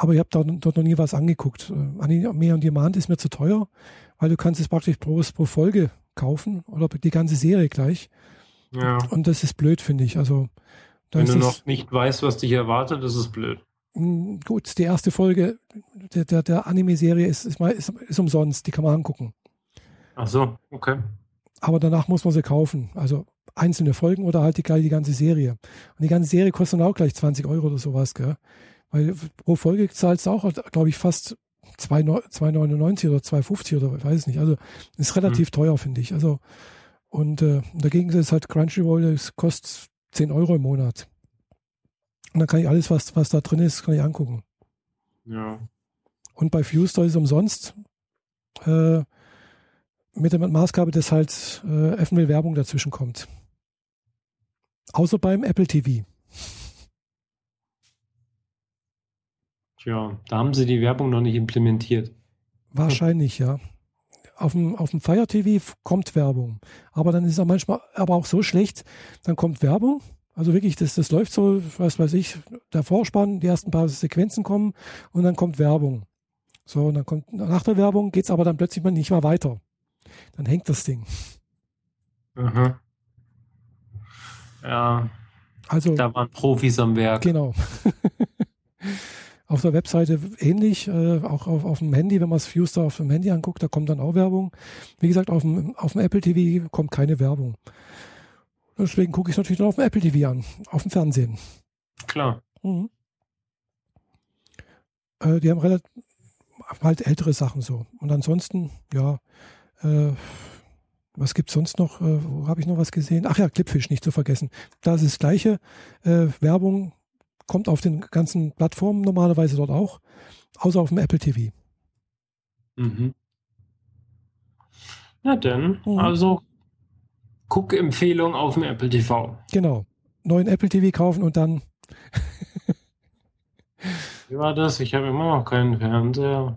Aber ich habe dort, dort noch nie was angeguckt. Äh, Anime on Demand ist mir zu teuer, weil du kannst es praktisch pro, pro Folge kaufen oder die ganze Serie gleich. Ja. Und das ist blöd, finde ich. Also Wenn du noch nicht weißt, was dich erwartet, ist es blöd. Mm, Gut, die erste Folge der, der, der Anime-Serie ist, ist, ist, ist umsonst, die kann man angucken. Ach so, okay. Aber danach muss man sie kaufen. Also einzelne Folgen oder halt die, die ganze Serie. Und die ganze Serie kostet dann auch gleich 20 Euro oder sowas, gell? Weil pro Folge zahlst du auch, glaube ich, fast 2,9 2,99 oder 2,50 oder ich weiß nicht. Also ist relativ teuer, finde ich. Also und äh, dagegen ist halt Crunchyroll, es kostet 10 Euro im Monat. Und dann kann ich alles, was, was da drin ist, kann ich angucken. Ja. Und bei Fused ist es umsonst. Äh, mit der Maßgabe, dass halt äh, Werbung dazwischen kommt. Außer beim Apple TV. Tja, da haben sie die Werbung noch nicht implementiert. Wahrscheinlich, ja. Auf dem, auf dem Fire TV kommt Werbung. Aber dann ist es auch manchmal aber auch so schlecht, dann kommt Werbung. Also wirklich, das, das läuft so, was weiß ich, der Vorspann, die ersten paar Sequenzen kommen und dann kommt Werbung. So, und dann kommt nach der Werbung geht es aber dann plötzlich mal nicht mehr weiter. Dann hängt das Ding. Aha. Ja, Also da waren Profis am Werk. Genau. auf der Webseite ähnlich, äh, auch auf, auf dem Handy, wenn man es Fused auf dem Handy anguckt, da kommt dann auch Werbung. Wie gesagt, auf dem, auf dem Apple TV kommt keine Werbung. Deswegen gucke ich natürlich nur auf dem Apple TV an, auf dem Fernsehen. Klar. Mhm. Äh, die haben relativ halt ältere Sachen so. Und ansonsten, ja, äh, was gibt es sonst noch? Äh, wo habe ich noch was gesehen? Ach ja, Clipfish nicht zu vergessen. Da ist das gleiche. Äh, Werbung kommt auf den ganzen Plattformen normalerweise dort auch, außer auf dem Apple TV. Mhm. Na denn, Mhm. also Guck-Empfehlung auf dem Apple TV. Genau. Neuen Apple TV kaufen und dann, Wie war das? Ich habe immer noch keinen Fernseher.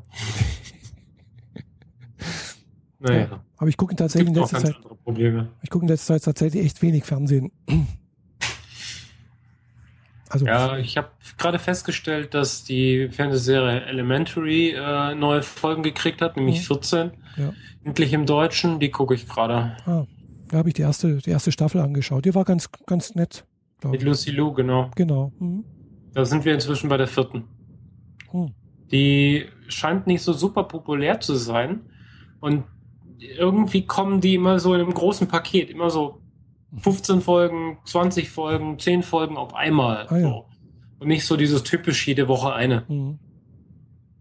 Naja, aber ich gucke tatsächlich in letzter Zeit, ich gucke in letzter Zeit tatsächlich echt wenig Fernsehen. Also, Ja, ich habe gerade festgestellt, dass die Fernsehserie Elementary äh, neue Folgen gekriegt hat, nämlich Mhm. 14. Ja. Endlich im Deutschen, die gucke ich gerade. ah, da habe ich die erste, die erste Staffel angeschaut. Die war ganz, ganz nett, Mit. Lucy Lou, genau. Genau. Mhm. Da sind wir inzwischen bei der vierten. Hm. Die scheint nicht so super populär zu sein. Und irgendwie kommen die immer so in einem großen Paket. Immer so 15 Folgen, 20 Folgen, 10 Folgen auf einmal. Ah, ja. so. Und nicht so dieses typisch jede Woche eine. Mhm.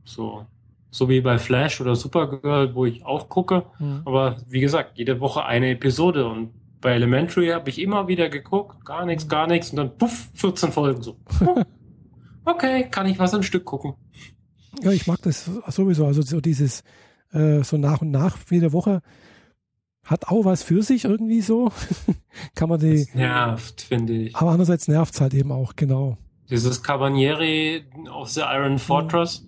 So. So wie bei Flash oder Supergirl, wo ich auch gucke. Mhm. Aber wie gesagt, jede Woche eine Episode. Und bei Elementary habe ich immer wieder geguckt. Gar nichts, gar nichts. Und dann puff, 14 Folgen so. Okay, kann ich was am Stück gucken. Ja, ich mag das sowieso. Also so dieses äh, so nach und nach jede Woche hat auch was für sich irgendwie so. Kann man die. Das nervt, finde ich. Aber andererseits nervt es halt eben auch, genau. Dieses Cabanieri auf The Iron Fortress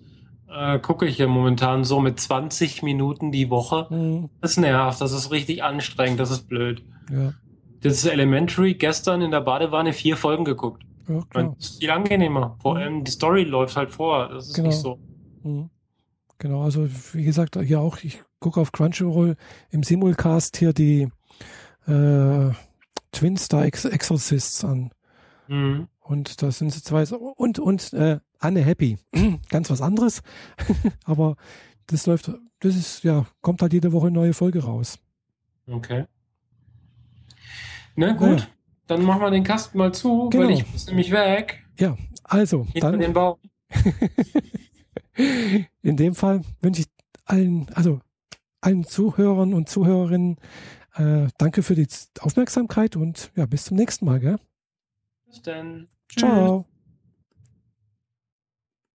äh, gucke ich ja momentan so mit 20 Minuten die Woche. Mhm. Das nervt, das ist richtig anstrengend, das ist blöd. Ja, Das ist Elementary gestern in der Badewanne vier Folgen geguckt. ja klar. Das ist viel angenehmer. Vor Mhm. allem die Story läuft halt vor. Das ist Genau. nicht so. Mhm. Genau, also wie gesagt, hier auch, ich gucke auf Crunchyroll im Simulcast hier die äh, Twin Star Ex Exorcists an. Mhm. Und da sind sie zwei und und äh, Anne Happy. Ganz was anderes. Aber das läuft, das ist, ja, kommt halt jede Woche eine neue Folge raus. Okay. Na gut, ja. dann machen wir den Kasten mal zu, genau. weil ich muss nämlich weg. Ja, also Hinter dann. Den Baum. In dem Fall wünsche ich allen, also allen Zuhörern und Zuhörerinnen äh, danke für die Aufmerksamkeit und ja, bis zum nächsten Mal. Gell? Bis dann. Ciao.